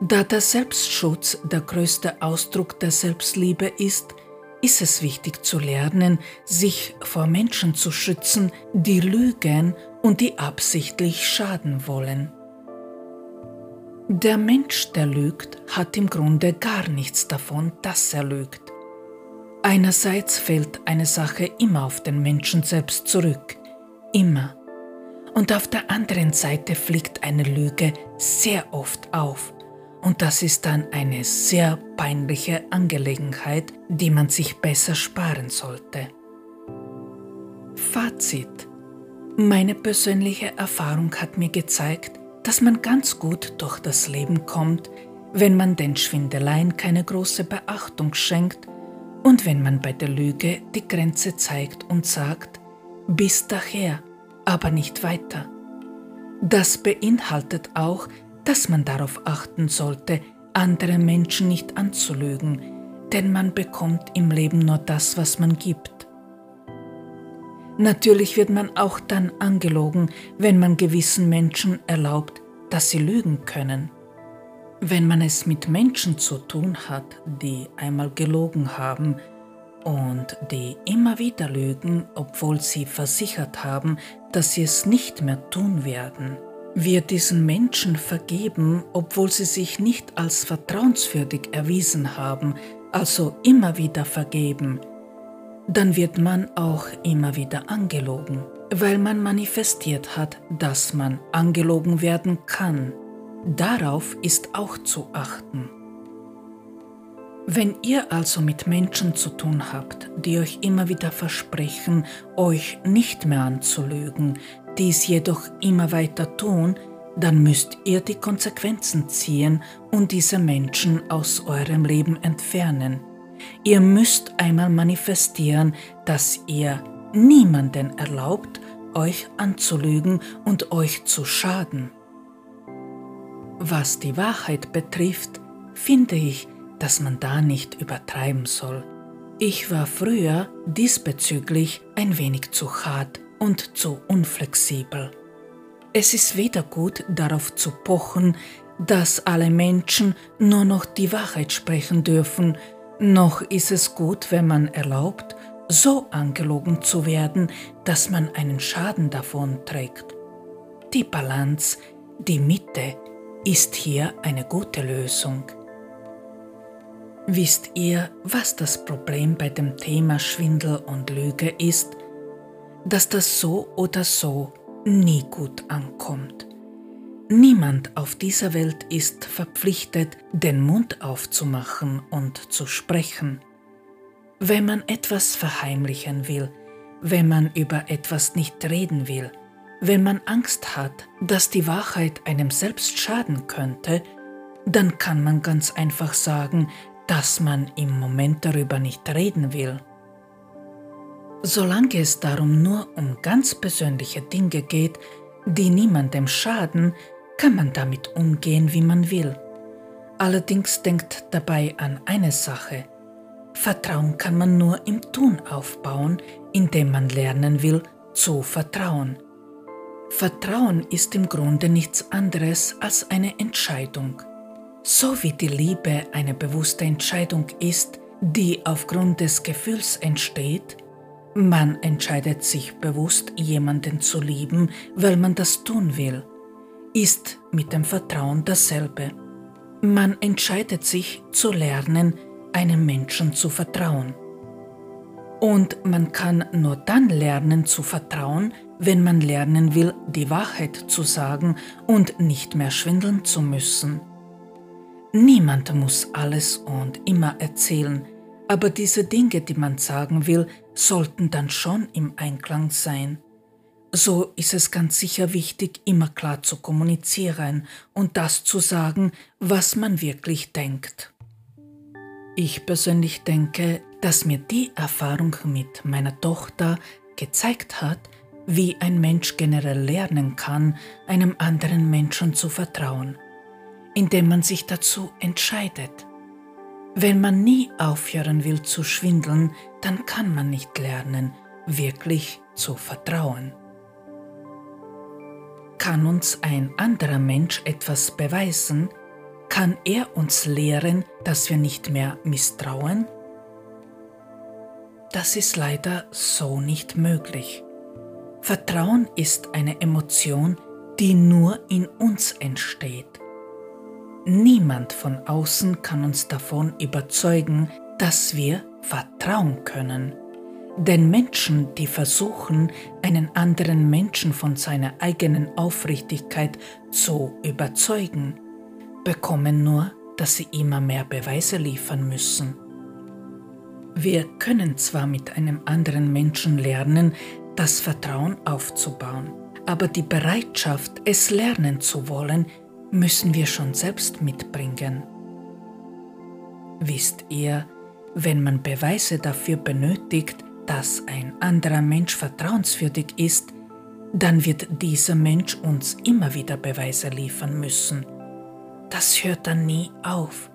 Da der Selbstschutz der größte Ausdruck der Selbstliebe ist, ist es wichtig zu lernen, sich vor Menschen zu schützen, die lügen und die absichtlich schaden wollen. Der Mensch, der lügt, hat im Grunde gar nichts davon, dass er lügt. Einerseits fällt eine Sache immer auf den Menschen selbst zurück, immer. Und auf der anderen Seite fliegt eine Lüge sehr oft auf, und das ist dann eine sehr peinliche Angelegenheit, die man sich besser sparen sollte. Fazit. Meine persönliche Erfahrung hat mir gezeigt, dass man ganz gut durch das Leben kommt, wenn man den Schwindeleien keine große Beachtung schenkt und wenn man bei der Lüge die Grenze zeigt und sagt, bis daher, aber nicht weiter. Das beinhaltet auch, dass man darauf achten sollte, andere Menschen nicht anzulügen, denn man bekommt im Leben nur das, was man gibt. Natürlich wird man auch dann angelogen, wenn man gewissen Menschen erlaubt, dass sie lügen können. Wenn man es mit Menschen zu tun hat, die einmal gelogen haben und die immer wieder lügen, obwohl sie versichert haben, dass sie es nicht mehr tun werden, wir diesen Menschen vergeben, obwohl sie sich nicht als vertrauenswürdig erwiesen haben, also immer wieder vergeben, dann wird man auch immer wieder angelogen, weil man manifestiert hat, dass man angelogen werden kann. Darauf ist auch zu achten. Wenn ihr also mit Menschen zu tun habt, die euch immer wieder versprechen, euch nicht mehr anzulügen, dies jedoch immer weiter tun, dann müsst ihr die Konsequenzen ziehen und diese Menschen aus eurem Leben entfernen. Ihr müsst einmal manifestieren, dass ihr niemanden erlaubt, euch anzulügen und euch zu schaden. Was die Wahrheit betrifft, finde ich, dass man da nicht übertreiben soll. Ich war früher diesbezüglich ein wenig zu hart und zu unflexibel. Es ist weder gut darauf zu pochen, dass alle Menschen nur noch die Wahrheit sprechen dürfen, noch ist es gut, wenn man erlaubt, so angelogen zu werden, dass man einen Schaden davon trägt. Die Balance, die Mitte, ist hier eine gute Lösung. Wisst ihr, was das Problem bei dem Thema Schwindel und Lüge ist? dass das so oder so nie gut ankommt. Niemand auf dieser Welt ist verpflichtet, den Mund aufzumachen und zu sprechen. Wenn man etwas verheimlichen will, wenn man über etwas nicht reden will, wenn man Angst hat, dass die Wahrheit einem selbst schaden könnte, dann kann man ganz einfach sagen, dass man im Moment darüber nicht reden will. Solange es darum nur um ganz persönliche Dinge geht, die niemandem schaden, kann man damit umgehen, wie man will. Allerdings denkt dabei an eine Sache. Vertrauen kann man nur im Tun aufbauen, indem man lernen will zu vertrauen. Vertrauen ist im Grunde nichts anderes als eine Entscheidung. So wie die Liebe eine bewusste Entscheidung ist, die aufgrund des Gefühls entsteht, man entscheidet sich bewusst, jemanden zu lieben, weil man das tun will, ist mit dem Vertrauen dasselbe. Man entscheidet sich zu lernen, einem Menschen zu vertrauen. Und man kann nur dann lernen zu vertrauen, wenn man lernen will, die Wahrheit zu sagen und nicht mehr schwindeln zu müssen. Niemand muss alles und immer erzählen, aber diese Dinge, die man sagen will, sollten dann schon im Einklang sein. So ist es ganz sicher wichtig, immer klar zu kommunizieren und das zu sagen, was man wirklich denkt. Ich persönlich denke, dass mir die Erfahrung mit meiner Tochter gezeigt hat, wie ein Mensch generell lernen kann, einem anderen Menschen zu vertrauen indem man sich dazu entscheidet. Wenn man nie aufhören will zu schwindeln, dann kann man nicht lernen, wirklich zu vertrauen. Kann uns ein anderer Mensch etwas beweisen, kann er uns lehren, dass wir nicht mehr misstrauen? Das ist leider so nicht möglich. Vertrauen ist eine Emotion, die nur in uns entsteht. Niemand von außen kann uns davon überzeugen, dass wir vertrauen können. Denn Menschen, die versuchen, einen anderen Menschen von seiner eigenen Aufrichtigkeit zu überzeugen, bekommen nur, dass sie immer mehr Beweise liefern müssen. Wir können zwar mit einem anderen Menschen lernen, das Vertrauen aufzubauen, aber die Bereitschaft, es lernen zu wollen, müssen wir schon selbst mitbringen. Wisst ihr, wenn man Beweise dafür benötigt, dass ein anderer Mensch vertrauenswürdig ist, dann wird dieser Mensch uns immer wieder Beweise liefern müssen. Das hört dann nie auf.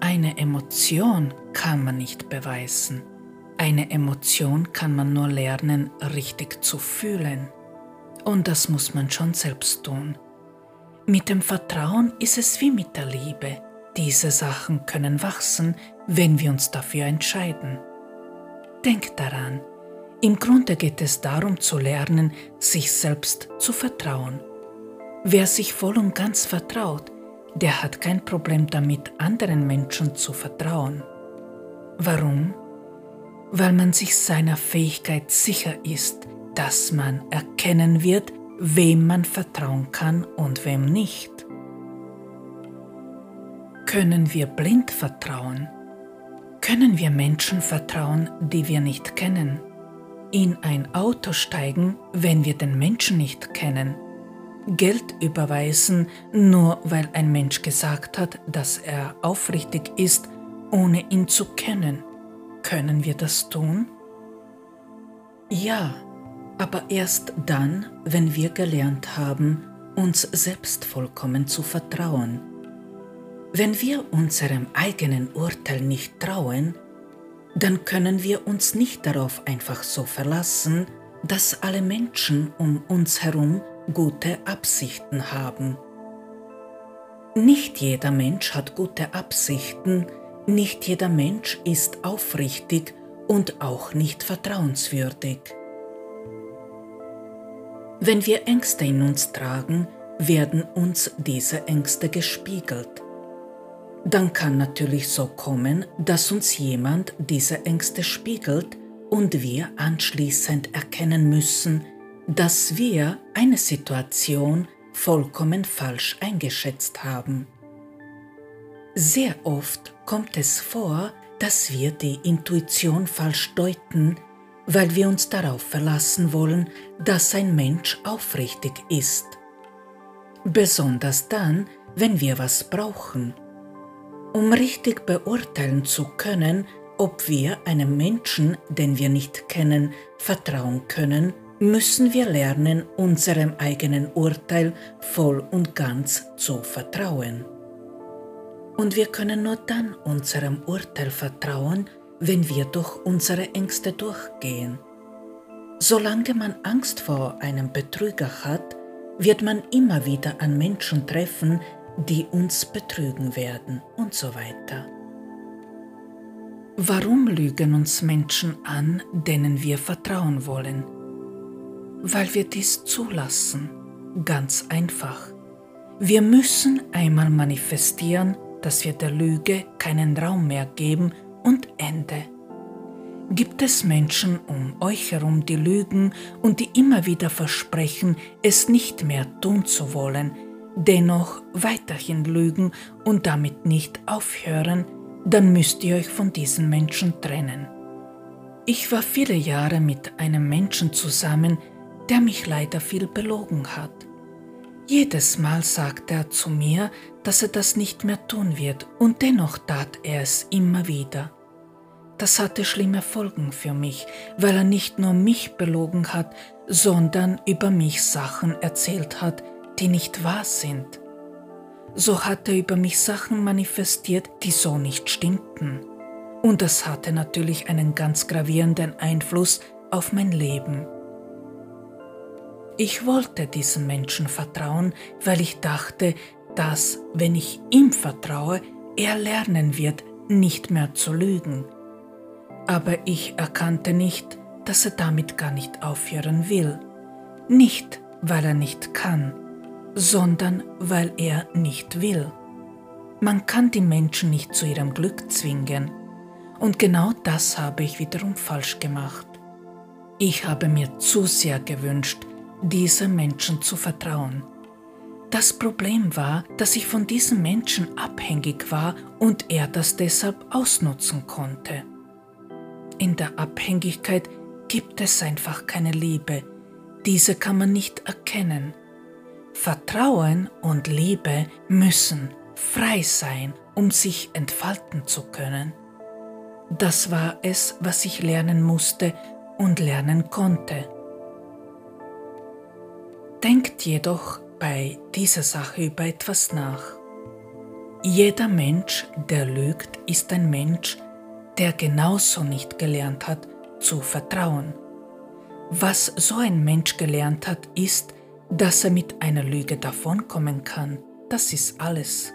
Eine Emotion kann man nicht beweisen. Eine Emotion kann man nur lernen, richtig zu fühlen. Und das muss man schon selbst tun. Mit dem Vertrauen ist es wie mit der Liebe. Diese Sachen können wachsen, wenn wir uns dafür entscheiden. Denk daran, im Grunde geht es darum zu lernen, sich selbst zu vertrauen. Wer sich voll und ganz vertraut, der hat kein Problem damit, anderen Menschen zu vertrauen. Warum? Weil man sich seiner Fähigkeit sicher ist, dass man erkennen wird, wem man vertrauen kann und wem nicht. Können wir blind vertrauen? Können wir Menschen vertrauen, die wir nicht kennen? In ein Auto steigen, wenn wir den Menschen nicht kennen? Geld überweisen, nur weil ein Mensch gesagt hat, dass er aufrichtig ist, ohne ihn zu kennen? Können wir das tun? Ja, aber erst dann, wenn wir gelernt haben, uns selbst vollkommen zu vertrauen. Wenn wir unserem eigenen Urteil nicht trauen, dann können wir uns nicht darauf einfach so verlassen, dass alle Menschen um uns herum gute Absichten haben. Nicht jeder Mensch hat gute Absichten, nicht jeder Mensch ist aufrichtig und auch nicht vertrauenswürdig. Wenn wir Ängste in uns tragen, werden uns diese Ängste gespiegelt. Dann kann natürlich so kommen, dass uns jemand diese Ängste spiegelt und wir anschließend erkennen müssen, dass wir eine Situation vollkommen falsch eingeschätzt haben. Sehr oft kommt es vor, dass wir die Intuition falsch deuten, weil wir uns darauf verlassen wollen, dass ein Mensch aufrichtig ist. Besonders dann, wenn wir was brauchen. Um richtig beurteilen zu können, ob wir einem Menschen, den wir nicht kennen, vertrauen können, müssen wir lernen, unserem eigenen Urteil voll und ganz zu vertrauen. Und wir können nur dann unserem Urteil vertrauen, wenn wir durch unsere Ängste durchgehen. Solange man Angst vor einem Betrüger hat, wird man immer wieder an Menschen treffen, die uns betrügen werden und so weiter. Warum lügen uns Menschen an, denen wir vertrauen wollen? Weil wir dies zulassen. Ganz einfach. Wir müssen einmal manifestieren, dass wir der Lüge keinen Raum mehr geben und Ende. Gibt es Menschen um euch herum, die lügen und die immer wieder versprechen, es nicht mehr tun zu wollen, dennoch weiterhin lügen und damit nicht aufhören, dann müsst ihr euch von diesen Menschen trennen. Ich war viele Jahre mit einem Menschen zusammen, der mich leider viel belogen hat. Jedes Mal sagte er zu mir, dass er das nicht mehr tun wird, und dennoch tat er es immer wieder. Das hatte schlimme Folgen für mich, weil er nicht nur mich belogen hat, sondern über mich Sachen erzählt hat, die nicht wahr sind. So hat er über mich Sachen manifestiert, die so nicht stimmten. Und das hatte natürlich einen ganz gravierenden Einfluss auf mein Leben. Ich wollte diesem Menschen vertrauen, weil ich dachte, dass, wenn ich ihm vertraue, er lernen wird, nicht mehr zu lügen. Aber ich erkannte nicht, dass er damit gar nicht aufhören will. Nicht, weil er nicht kann, sondern weil er nicht will. Man kann die Menschen nicht zu ihrem Glück zwingen. Und genau das habe ich wiederum falsch gemacht. Ich habe mir zu sehr gewünscht, diesem Menschen zu vertrauen. Das Problem war, dass ich von diesem Menschen abhängig war und er das deshalb ausnutzen konnte. In der Abhängigkeit gibt es einfach keine Liebe. Diese kann man nicht erkennen. Vertrauen und Liebe müssen frei sein, um sich entfalten zu können. Das war es, was ich lernen musste und lernen konnte. Denkt jedoch bei dieser Sache über etwas nach. Jeder Mensch, der lügt, ist ein Mensch, der genauso nicht gelernt hat zu vertrauen. Was so ein Mensch gelernt hat, ist, dass er mit einer Lüge davonkommen kann. Das ist alles.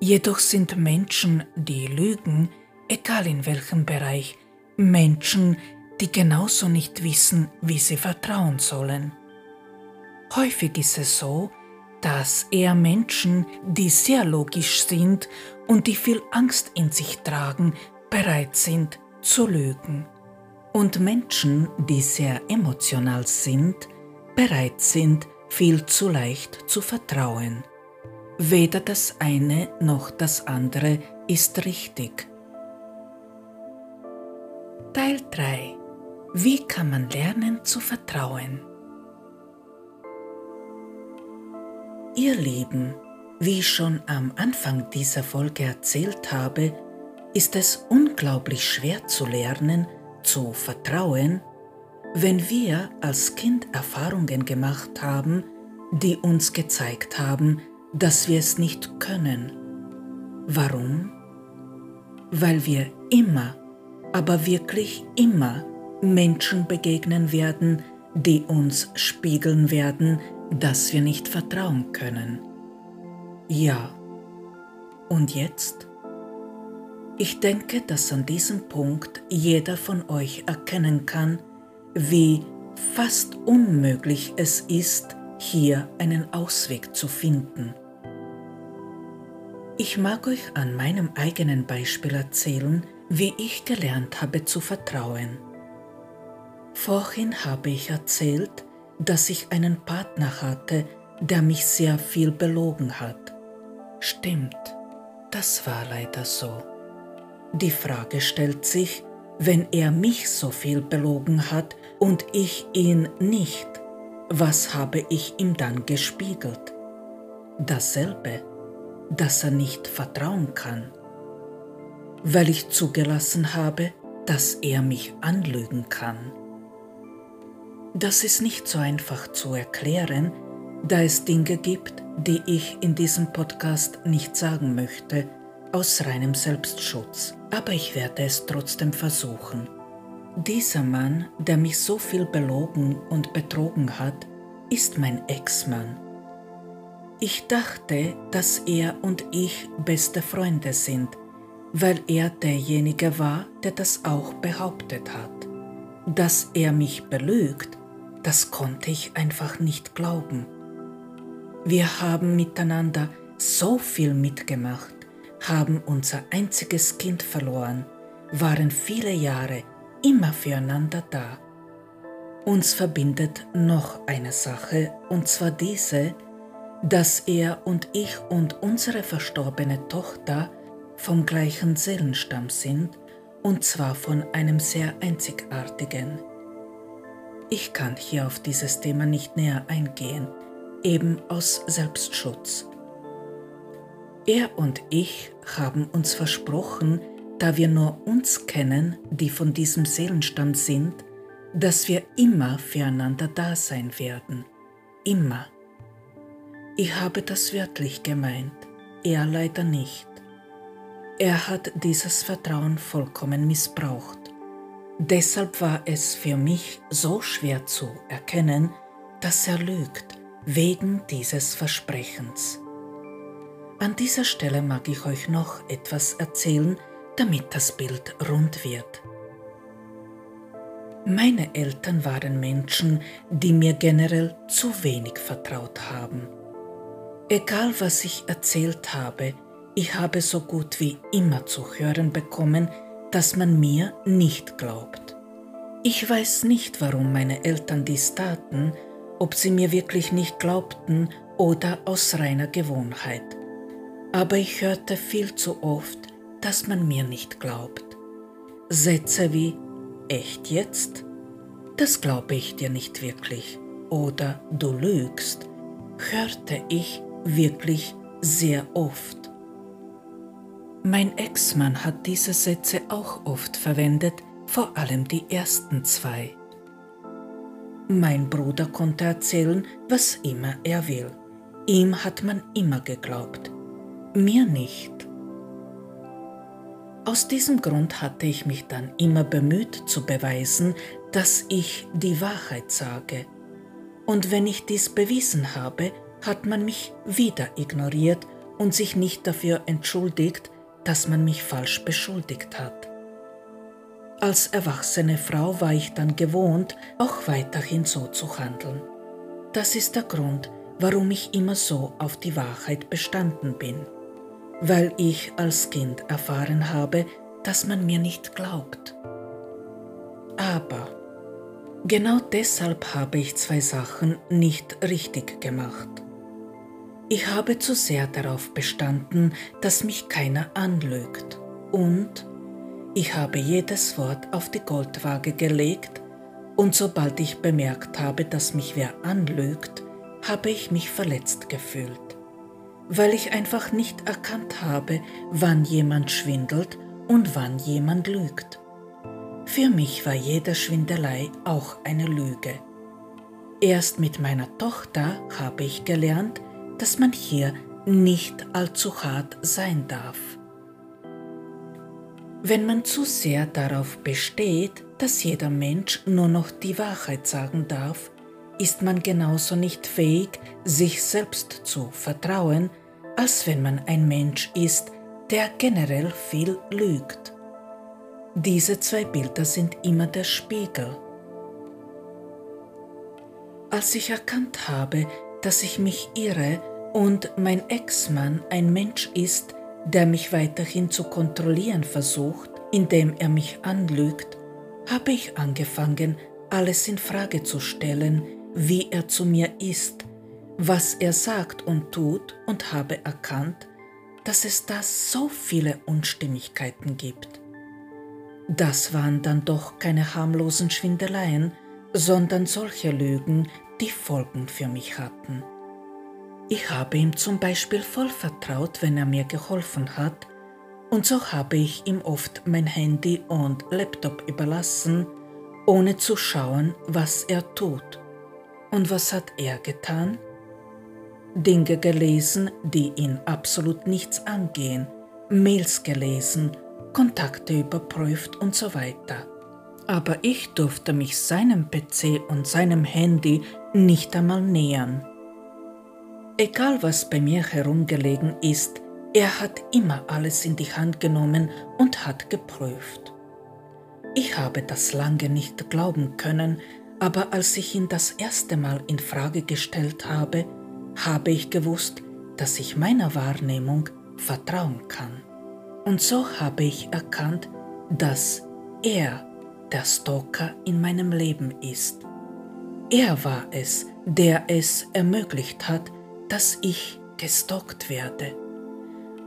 Jedoch sind Menschen, die lügen, egal in welchem Bereich, Menschen, die genauso nicht wissen, wie sie vertrauen sollen. Häufig ist es so, dass eher Menschen, die sehr logisch sind und die viel Angst in sich tragen, bereit sind zu lügen. Und Menschen, die sehr emotional sind, bereit sind, viel zu leicht zu vertrauen. Weder das eine noch das andere ist richtig. Teil 3 Wie kann man lernen zu vertrauen? Ihr Lieben, wie ich schon am Anfang dieser Folge erzählt habe, ist es unglaublich schwer zu lernen, zu vertrauen, wenn wir als Kind Erfahrungen gemacht haben, die uns gezeigt haben, dass wir es nicht können. Warum? Weil wir immer, aber wirklich immer Menschen begegnen werden, die uns spiegeln werden, dass wir nicht vertrauen können. Ja. Und jetzt? Ich denke, dass an diesem Punkt jeder von euch erkennen kann, wie fast unmöglich es ist, hier einen Ausweg zu finden. Ich mag euch an meinem eigenen Beispiel erzählen, wie ich gelernt habe zu vertrauen. Vorhin habe ich erzählt, dass ich einen Partner hatte, der mich sehr viel belogen hat. Stimmt, das war leider so. Die Frage stellt sich, wenn er mich so viel belogen hat und ich ihn nicht, was habe ich ihm dann gespiegelt? Dasselbe, dass er nicht vertrauen kann, weil ich zugelassen habe, dass er mich anlügen kann. Das ist nicht so einfach zu erklären, da es Dinge gibt, die ich in diesem Podcast nicht sagen möchte, aus reinem Selbstschutz, aber ich werde es trotzdem versuchen. Dieser Mann, der mich so viel belogen und betrogen hat, ist mein Ex-Mann. Ich dachte, dass er und ich beste Freunde sind, weil er derjenige war, der das auch behauptet hat. Dass er mich belügt, das konnte ich einfach nicht glauben. Wir haben miteinander so viel mitgemacht, haben unser einziges Kind verloren, waren viele Jahre immer füreinander da. Uns verbindet noch eine Sache, und zwar diese, dass er und ich und unsere verstorbene Tochter vom gleichen Seelenstamm sind, und zwar von einem sehr einzigartigen. Ich kann hier auf dieses Thema nicht näher eingehen, eben aus Selbstschutz. Er und ich haben uns versprochen, da wir nur uns kennen, die von diesem Seelenstamm sind, dass wir immer füreinander da sein werden. Immer. Ich habe das wörtlich gemeint, er leider nicht. Er hat dieses Vertrauen vollkommen missbraucht. Deshalb war es für mich so schwer zu erkennen, dass er lügt wegen dieses Versprechens. An dieser Stelle mag ich euch noch etwas erzählen, damit das Bild rund wird. Meine Eltern waren Menschen, die mir generell zu wenig vertraut haben. Egal was ich erzählt habe, ich habe so gut wie immer zu hören bekommen, dass man mir nicht glaubt. Ich weiß nicht, warum meine Eltern dies taten, ob sie mir wirklich nicht glaubten oder aus reiner Gewohnheit. Aber ich hörte viel zu oft, dass man mir nicht glaubt. Sätze wie Echt jetzt? Das glaube ich dir nicht wirklich. Oder du lügst, hörte ich wirklich sehr oft. Mein Ex-Mann hat diese Sätze auch oft verwendet, vor allem die ersten zwei. Mein Bruder konnte erzählen, was immer er will. Ihm hat man immer geglaubt, mir nicht. Aus diesem Grund hatte ich mich dann immer bemüht zu beweisen, dass ich die Wahrheit sage. Und wenn ich dies bewiesen habe, hat man mich wieder ignoriert und sich nicht dafür entschuldigt, dass man mich falsch beschuldigt hat. Als erwachsene Frau war ich dann gewohnt, auch weiterhin so zu handeln. Das ist der Grund, warum ich immer so auf die Wahrheit bestanden bin weil ich als Kind erfahren habe, dass man mir nicht glaubt. Aber genau deshalb habe ich zwei Sachen nicht richtig gemacht. Ich habe zu sehr darauf bestanden, dass mich keiner anlügt und ich habe jedes Wort auf die Goldwaage gelegt und sobald ich bemerkt habe, dass mich wer anlügt, habe ich mich verletzt gefühlt weil ich einfach nicht erkannt habe, wann jemand schwindelt und wann jemand lügt. Für mich war jede Schwindelei auch eine Lüge. Erst mit meiner Tochter habe ich gelernt, dass man hier nicht allzu hart sein darf. Wenn man zu sehr darauf besteht, dass jeder Mensch nur noch die Wahrheit sagen darf, ist man genauso nicht fähig, sich selbst zu vertrauen, als wenn man ein Mensch ist, der generell viel lügt. Diese zwei Bilder sind immer der Spiegel. Als ich erkannt habe, dass ich mich irre und mein Ex-Mann ein Mensch ist, der mich weiterhin zu kontrollieren versucht, indem er mich anlügt, habe ich angefangen, alles in Frage zu stellen, wie er zu mir ist, was er sagt und tut und habe erkannt, dass es da so viele Unstimmigkeiten gibt. Das waren dann doch keine harmlosen Schwindeleien, sondern solche Lügen, die Folgen für mich hatten. Ich habe ihm zum Beispiel voll vertraut, wenn er mir geholfen hat, und so habe ich ihm oft mein Handy und Laptop überlassen, ohne zu schauen, was er tut. Und was hat er getan? Dinge gelesen, die ihn absolut nichts angehen, Mails gelesen, Kontakte überprüft und so weiter. Aber ich durfte mich seinem PC und seinem Handy nicht einmal nähern. Egal was bei mir herumgelegen ist, er hat immer alles in die Hand genommen und hat geprüft. Ich habe das lange nicht glauben können, aber als ich ihn das erste Mal in Frage gestellt habe, habe ich gewusst, dass ich meiner Wahrnehmung vertrauen kann. Und so habe ich erkannt, dass er der Stalker in meinem Leben ist. Er war es, der es ermöglicht hat, dass ich gestalkt werde.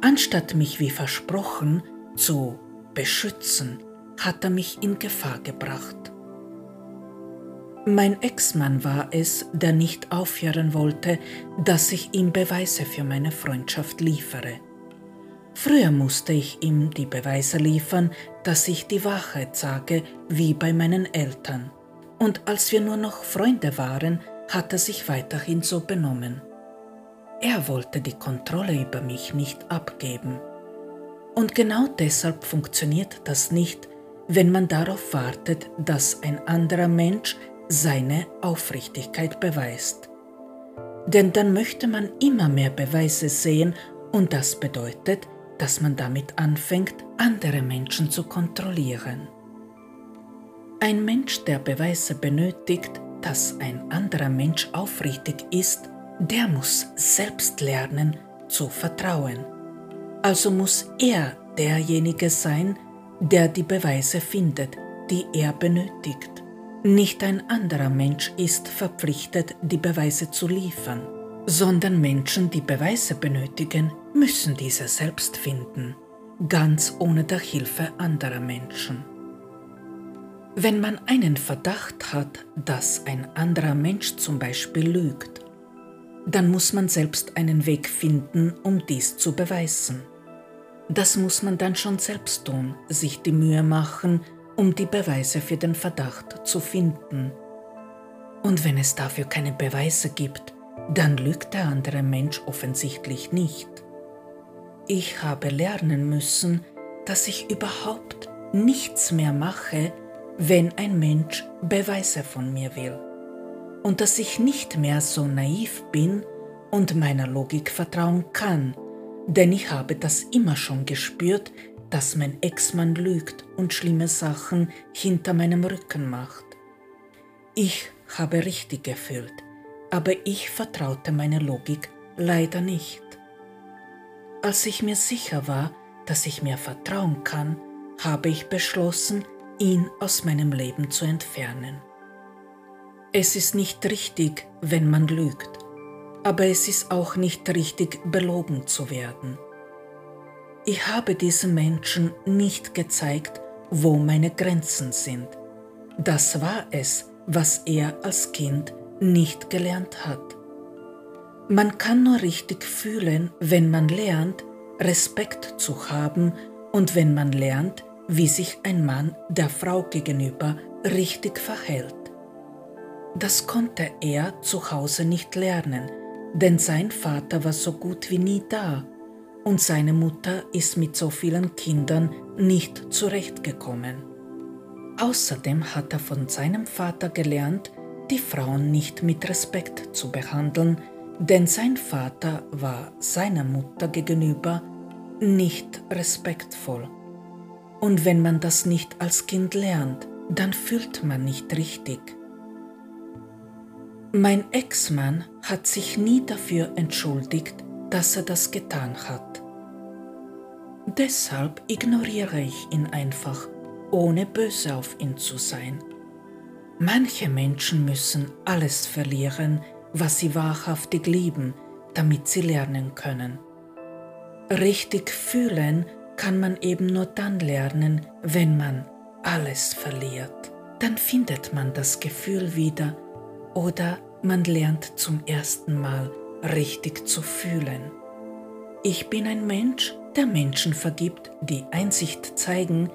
Anstatt mich wie versprochen zu beschützen, hat er mich in Gefahr gebracht. Mein Ex-Mann war es, der nicht aufhören wollte, dass ich ihm Beweise für meine Freundschaft liefere. Früher musste ich ihm die Beweise liefern, dass ich die Wahrheit sage, wie bei meinen Eltern. Und als wir nur noch Freunde waren, hat er sich weiterhin so benommen. Er wollte die Kontrolle über mich nicht abgeben. Und genau deshalb funktioniert das nicht, wenn man darauf wartet, dass ein anderer Mensch seine Aufrichtigkeit beweist. Denn dann möchte man immer mehr Beweise sehen und das bedeutet, dass man damit anfängt, andere Menschen zu kontrollieren. Ein Mensch, der Beweise benötigt, dass ein anderer Mensch aufrichtig ist, der muss selbst lernen zu vertrauen. Also muss er derjenige sein, der die Beweise findet, die er benötigt. Nicht ein anderer Mensch ist verpflichtet, die Beweise zu liefern, sondern Menschen, die Beweise benötigen, müssen diese selbst finden, ganz ohne der Hilfe anderer Menschen. Wenn man einen Verdacht hat, dass ein anderer Mensch zum Beispiel lügt, dann muss man selbst einen Weg finden, um dies zu beweisen. Das muss man dann schon selbst tun, sich die Mühe machen, um die Beweise für den Verdacht zu finden. Und wenn es dafür keine Beweise gibt, dann lügt der andere Mensch offensichtlich nicht. Ich habe lernen müssen, dass ich überhaupt nichts mehr mache, wenn ein Mensch Beweise von mir will. Und dass ich nicht mehr so naiv bin und meiner Logik vertrauen kann, denn ich habe das immer schon gespürt, dass mein Ex-Mann lügt und schlimme Sachen hinter meinem Rücken macht. Ich habe richtig gefühlt, aber ich vertraute meiner Logik leider nicht. Als ich mir sicher war, dass ich mir vertrauen kann, habe ich beschlossen, ihn aus meinem Leben zu entfernen. Es ist nicht richtig, wenn man lügt, aber es ist auch nicht richtig, belogen zu werden. Ich habe diesem Menschen nicht gezeigt, wo meine Grenzen sind. Das war es, was er als Kind nicht gelernt hat. Man kann nur richtig fühlen, wenn man lernt, Respekt zu haben und wenn man lernt, wie sich ein Mann der Frau gegenüber richtig verhält. Das konnte er zu Hause nicht lernen, denn sein Vater war so gut wie nie da und seine Mutter ist mit so vielen Kindern nicht zurechtgekommen. Außerdem hat er von seinem Vater gelernt, die Frauen nicht mit Respekt zu behandeln, denn sein Vater war seiner Mutter gegenüber nicht respektvoll. Und wenn man das nicht als Kind lernt, dann fühlt man nicht richtig. Mein Ex-Mann hat sich nie dafür entschuldigt, dass er das getan hat. Deshalb ignoriere ich ihn einfach, ohne böse auf ihn zu sein. Manche Menschen müssen alles verlieren, was sie wahrhaftig lieben, damit sie lernen können. Richtig fühlen kann man eben nur dann lernen, wenn man alles verliert. Dann findet man das Gefühl wieder oder man lernt zum ersten Mal richtig zu fühlen. Ich bin ein Mensch, der Menschen vergibt, die Einsicht zeigen,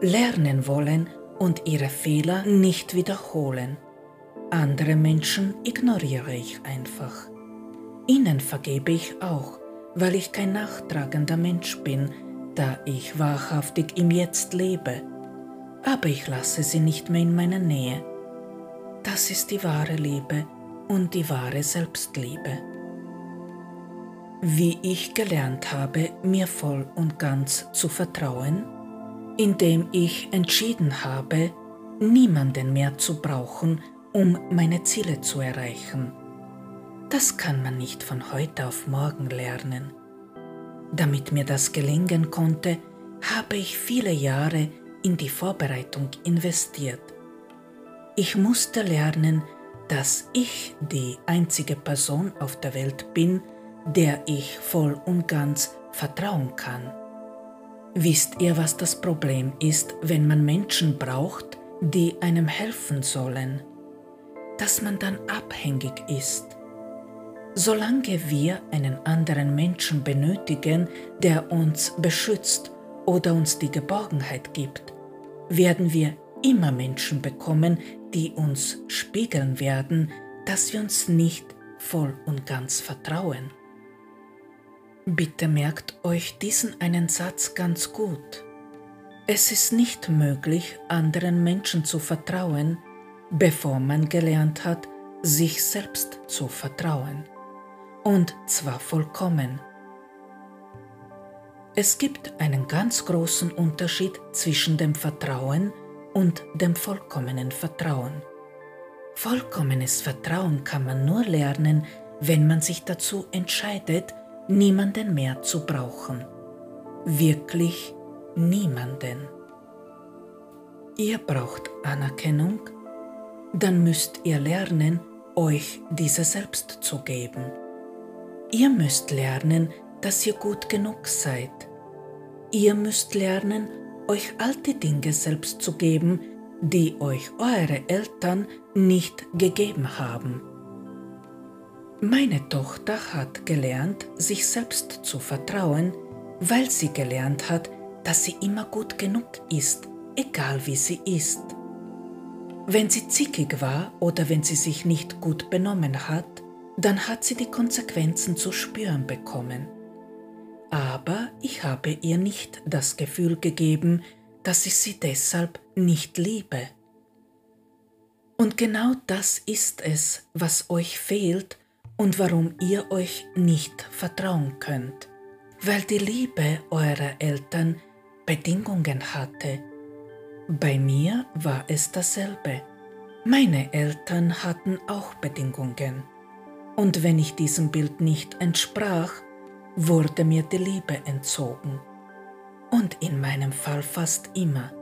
lernen wollen und ihre Fehler nicht wiederholen. Andere Menschen ignoriere ich einfach. Ihnen vergebe ich auch, weil ich kein nachtragender Mensch bin, da ich wahrhaftig im Jetzt lebe. aber ich lasse sie nicht mehr in meiner Nähe. Das ist die wahre Liebe und die wahre Selbstliebe. Wie ich gelernt habe, mir voll und ganz zu vertrauen, indem ich entschieden habe, niemanden mehr zu brauchen, um meine Ziele zu erreichen. Das kann man nicht von heute auf morgen lernen. Damit mir das gelingen konnte, habe ich viele Jahre in die Vorbereitung investiert. Ich musste lernen, dass ich die einzige Person auf der Welt bin, der ich voll und ganz vertrauen kann. Wisst ihr, was das Problem ist, wenn man Menschen braucht, die einem helfen sollen? Dass man dann abhängig ist. Solange wir einen anderen Menschen benötigen, der uns beschützt oder uns die Geborgenheit gibt, werden wir immer Menschen bekommen, die uns spiegeln werden, dass wir uns nicht voll und ganz vertrauen. Bitte merkt euch diesen einen Satz ganz gut. Es ist nicht möglich, anderen Menschen zu vertrauen, bevor man gelernt hat, sich selbst zu vertrauen. Und zwar vollkommen. Es gibt einen ganz großen Unterschied zwischen dem Vertrauen und dem vollkommenen Vertrauen. Vollkommenes Vertrauen kann man nur lernen, wenn man sich dazu entscheidet, niemanden mehr zu brauchen. Wirklich niemanden. Ihr braucht Anerkennung, dann müsst ihr lernen, euch diese selbst zu geben. Ihr müsst lernen, dass ihr gut genug seid. Ihr müsst lernen, euch alte Dinge selbst zu geben, die euch eure Eltern nicht gegeben haben. Meine Tochter hat gelernt, sich selbst zu vertrauen, weil sie gelernt hat, dass sie immer gut genug ist, egal wie sie ist. Wenn sie zickig war oder wenn sie sich nicht gut benommen hat, dann hat sie die Konsequenzen zu spüren bekommen. Aber ich habe ihr nicht das Gefühl gegeben, dass ich sie deshalb nicht liebe. Und genau das ist es, was euch fehlt, und warum ihr euch nicht vertrauen könnt, weil die Liebe eurer Eltern Bedingungen hatte. Bei mir war es dasselbe. Meine Eltern hatten auch Bedingungen. Und wenn ich diesem Bild nicht entsprach, wurde mir die Liebe entzogen. Und in meinem Fall fast immer.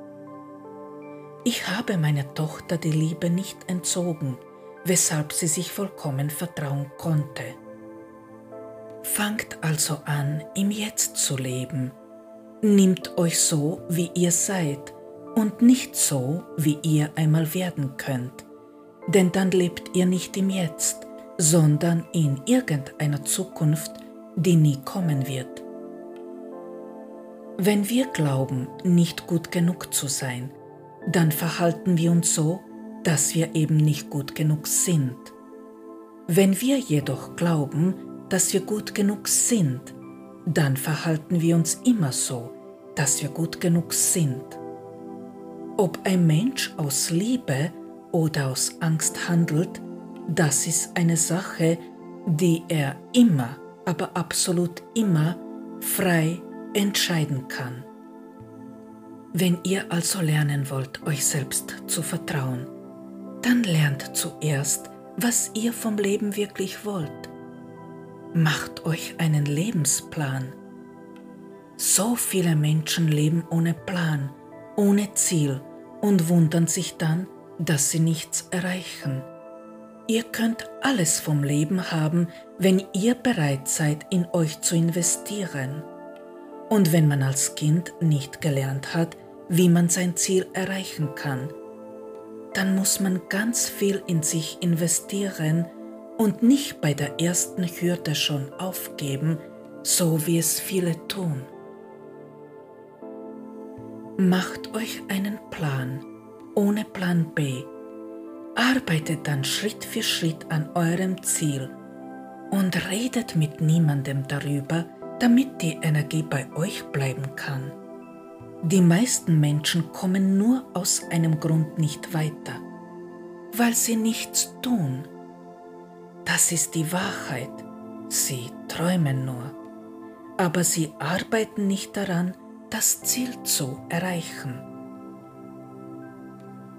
Ich habe meiner Tochter die Liebe nicht entzogen, weshalb sie sich vollkommen vertrauen konnte. Fangt also an, im Jetzt zu leben. Nimmt euch so, wie ihr seid und nicht so, wie ihr einmal werden könnt, denn dann lebt ihr nicht im Jetzt, sondern in irgendeiner Zukunft, die nie kommen wird. Wenn wir glauben, nicht gut genug zu sein, dann verhalten wir uns so, dass wir eben nicht gut genug sind. Wenn wir jedoch glauben, dass wir gut genug sind, dann verhalten wir uns immer so, dass wir gut genug sind. Ob ein Mensch aus Liebe oder aus Angst handelt, das ist eine Sache, die er immer, aber absolut immer frei entscheiden kann. Wenn ihr also lernen wollt, euch selbst zu vertrauen, dann lernt zuerst, was ihr vom Leben wirklich wollt. Macht euch einen Lebensplan. So viele Menschen leben ohne Plan, ohne Ziel und wundern sich dann, dass sie nichts erreichen. Ihr könnt alles vom Leben haben, wenn ihr bereit seid, in euch zu investieren. Und wenn man als Kind nicht gelernt hat, wie man sein Ziel erreichen kann, dann muss man ganz viel in sich investieren und nicht bei der ersten Hürde schon aufgeben, so wie es viele tun. Macht euch einen Plan ohne Plan B. Arbeitet dann Schritt für Schritt an eurem Ziel und redet mit niemandem darüber, damit die Energie bei euch bleiben kann. Die meisten Menschen kommen nur aus einem Grund nicht weiter, weil sie nichts tun. Das ist die Wahrheit. Sie träumen nur, aber sie arbeiten nicht daran, das Ziel zu erreichen.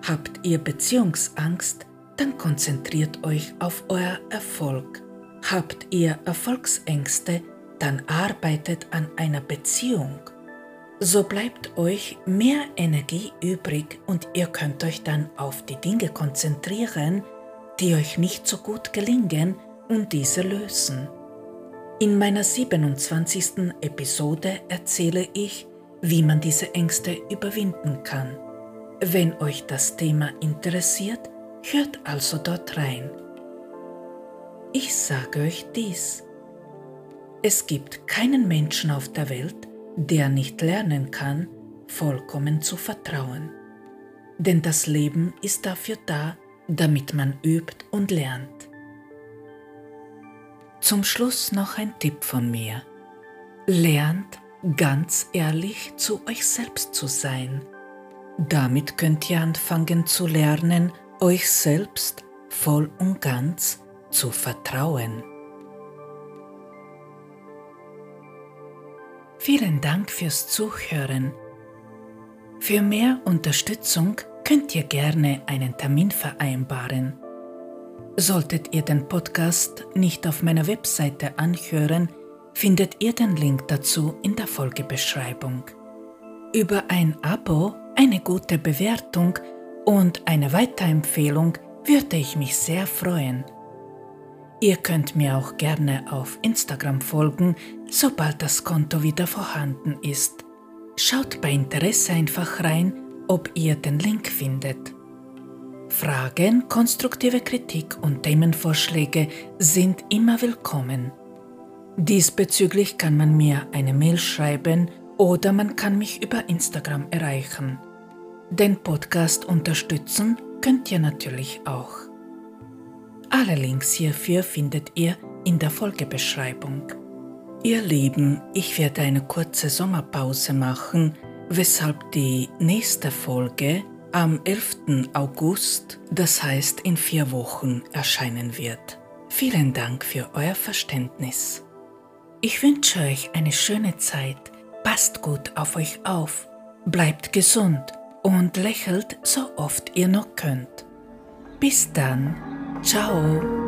Habt ihr Beziehungsangst, dann konzentriert euch auf euer Erfolg. Habt ihr Erfolgsängste, dann arbeitet an einer Beziehung. So bleibt euch mehr Energie übrig und ihr könnt euch dann auf die Dinge konzentrieren, die euch nicht so gut gelingen und diese lösen. In meiner 27. Episode erzähle ich, wie man diese Ängste überwinden kann. Wenn euch das Thema interessiert, hört also dort rein. Ich sage euch dies. Es gibt keinen Menschen auf der Welt, der nicht lernen kann, vollkommen zu vertrauen. Denn das Leben ist dafür da, damit man übt und lernt. Zum Schluss noch ein Tipp von mir. Lernt ganz ehrlich zu euch selbst zu sein. Damit könnt ihr anfangen zu lernen, euch selbst voll und ganz zu vertrauen. Vielen Dank fürs Zuhören. Für mehr Unterstützung könnt ihr gerne einen Termin vereinbaren. Solltet ihr den Podcast nicht auf meiner Webseite anhören, findet ihr den Link dazu in der Folgebeschreibung. Über ein Abo, eine gute Bewertung und eine Weiterempfehlung würde ich mich sehr freuen. Ihr könnt mir auch gerne auf Instagram folgen, sobald das Konto wieder vorhanden ist. Schaut bei Interesse einfach rein, ob ihr den Link findet. Fragen, konstruktive Kritik und Themenvorschläge sind immer willkommen. Diesbezüglich kann man mir eine Mail schreiben oder man kann mich über Instagram erreichen. Den Podcast unterstützen könnt ihr natürlich auch. Alle Links hierfür findet ihr in der Folgebeschreibung. Ihr Lieben, ich werde eine kurze Sommerpause machen, weshalb die nächste Folge am 11. August, das heißt in vier Wochen, erscheinen wird. Vielen Dank für euer Verständnis. Ich wünsche euch eine schöne Zeit, passt gut auf euch auf, bleibt gesund und lächelt so oft ihr noch könnt. Bis dann. Ciao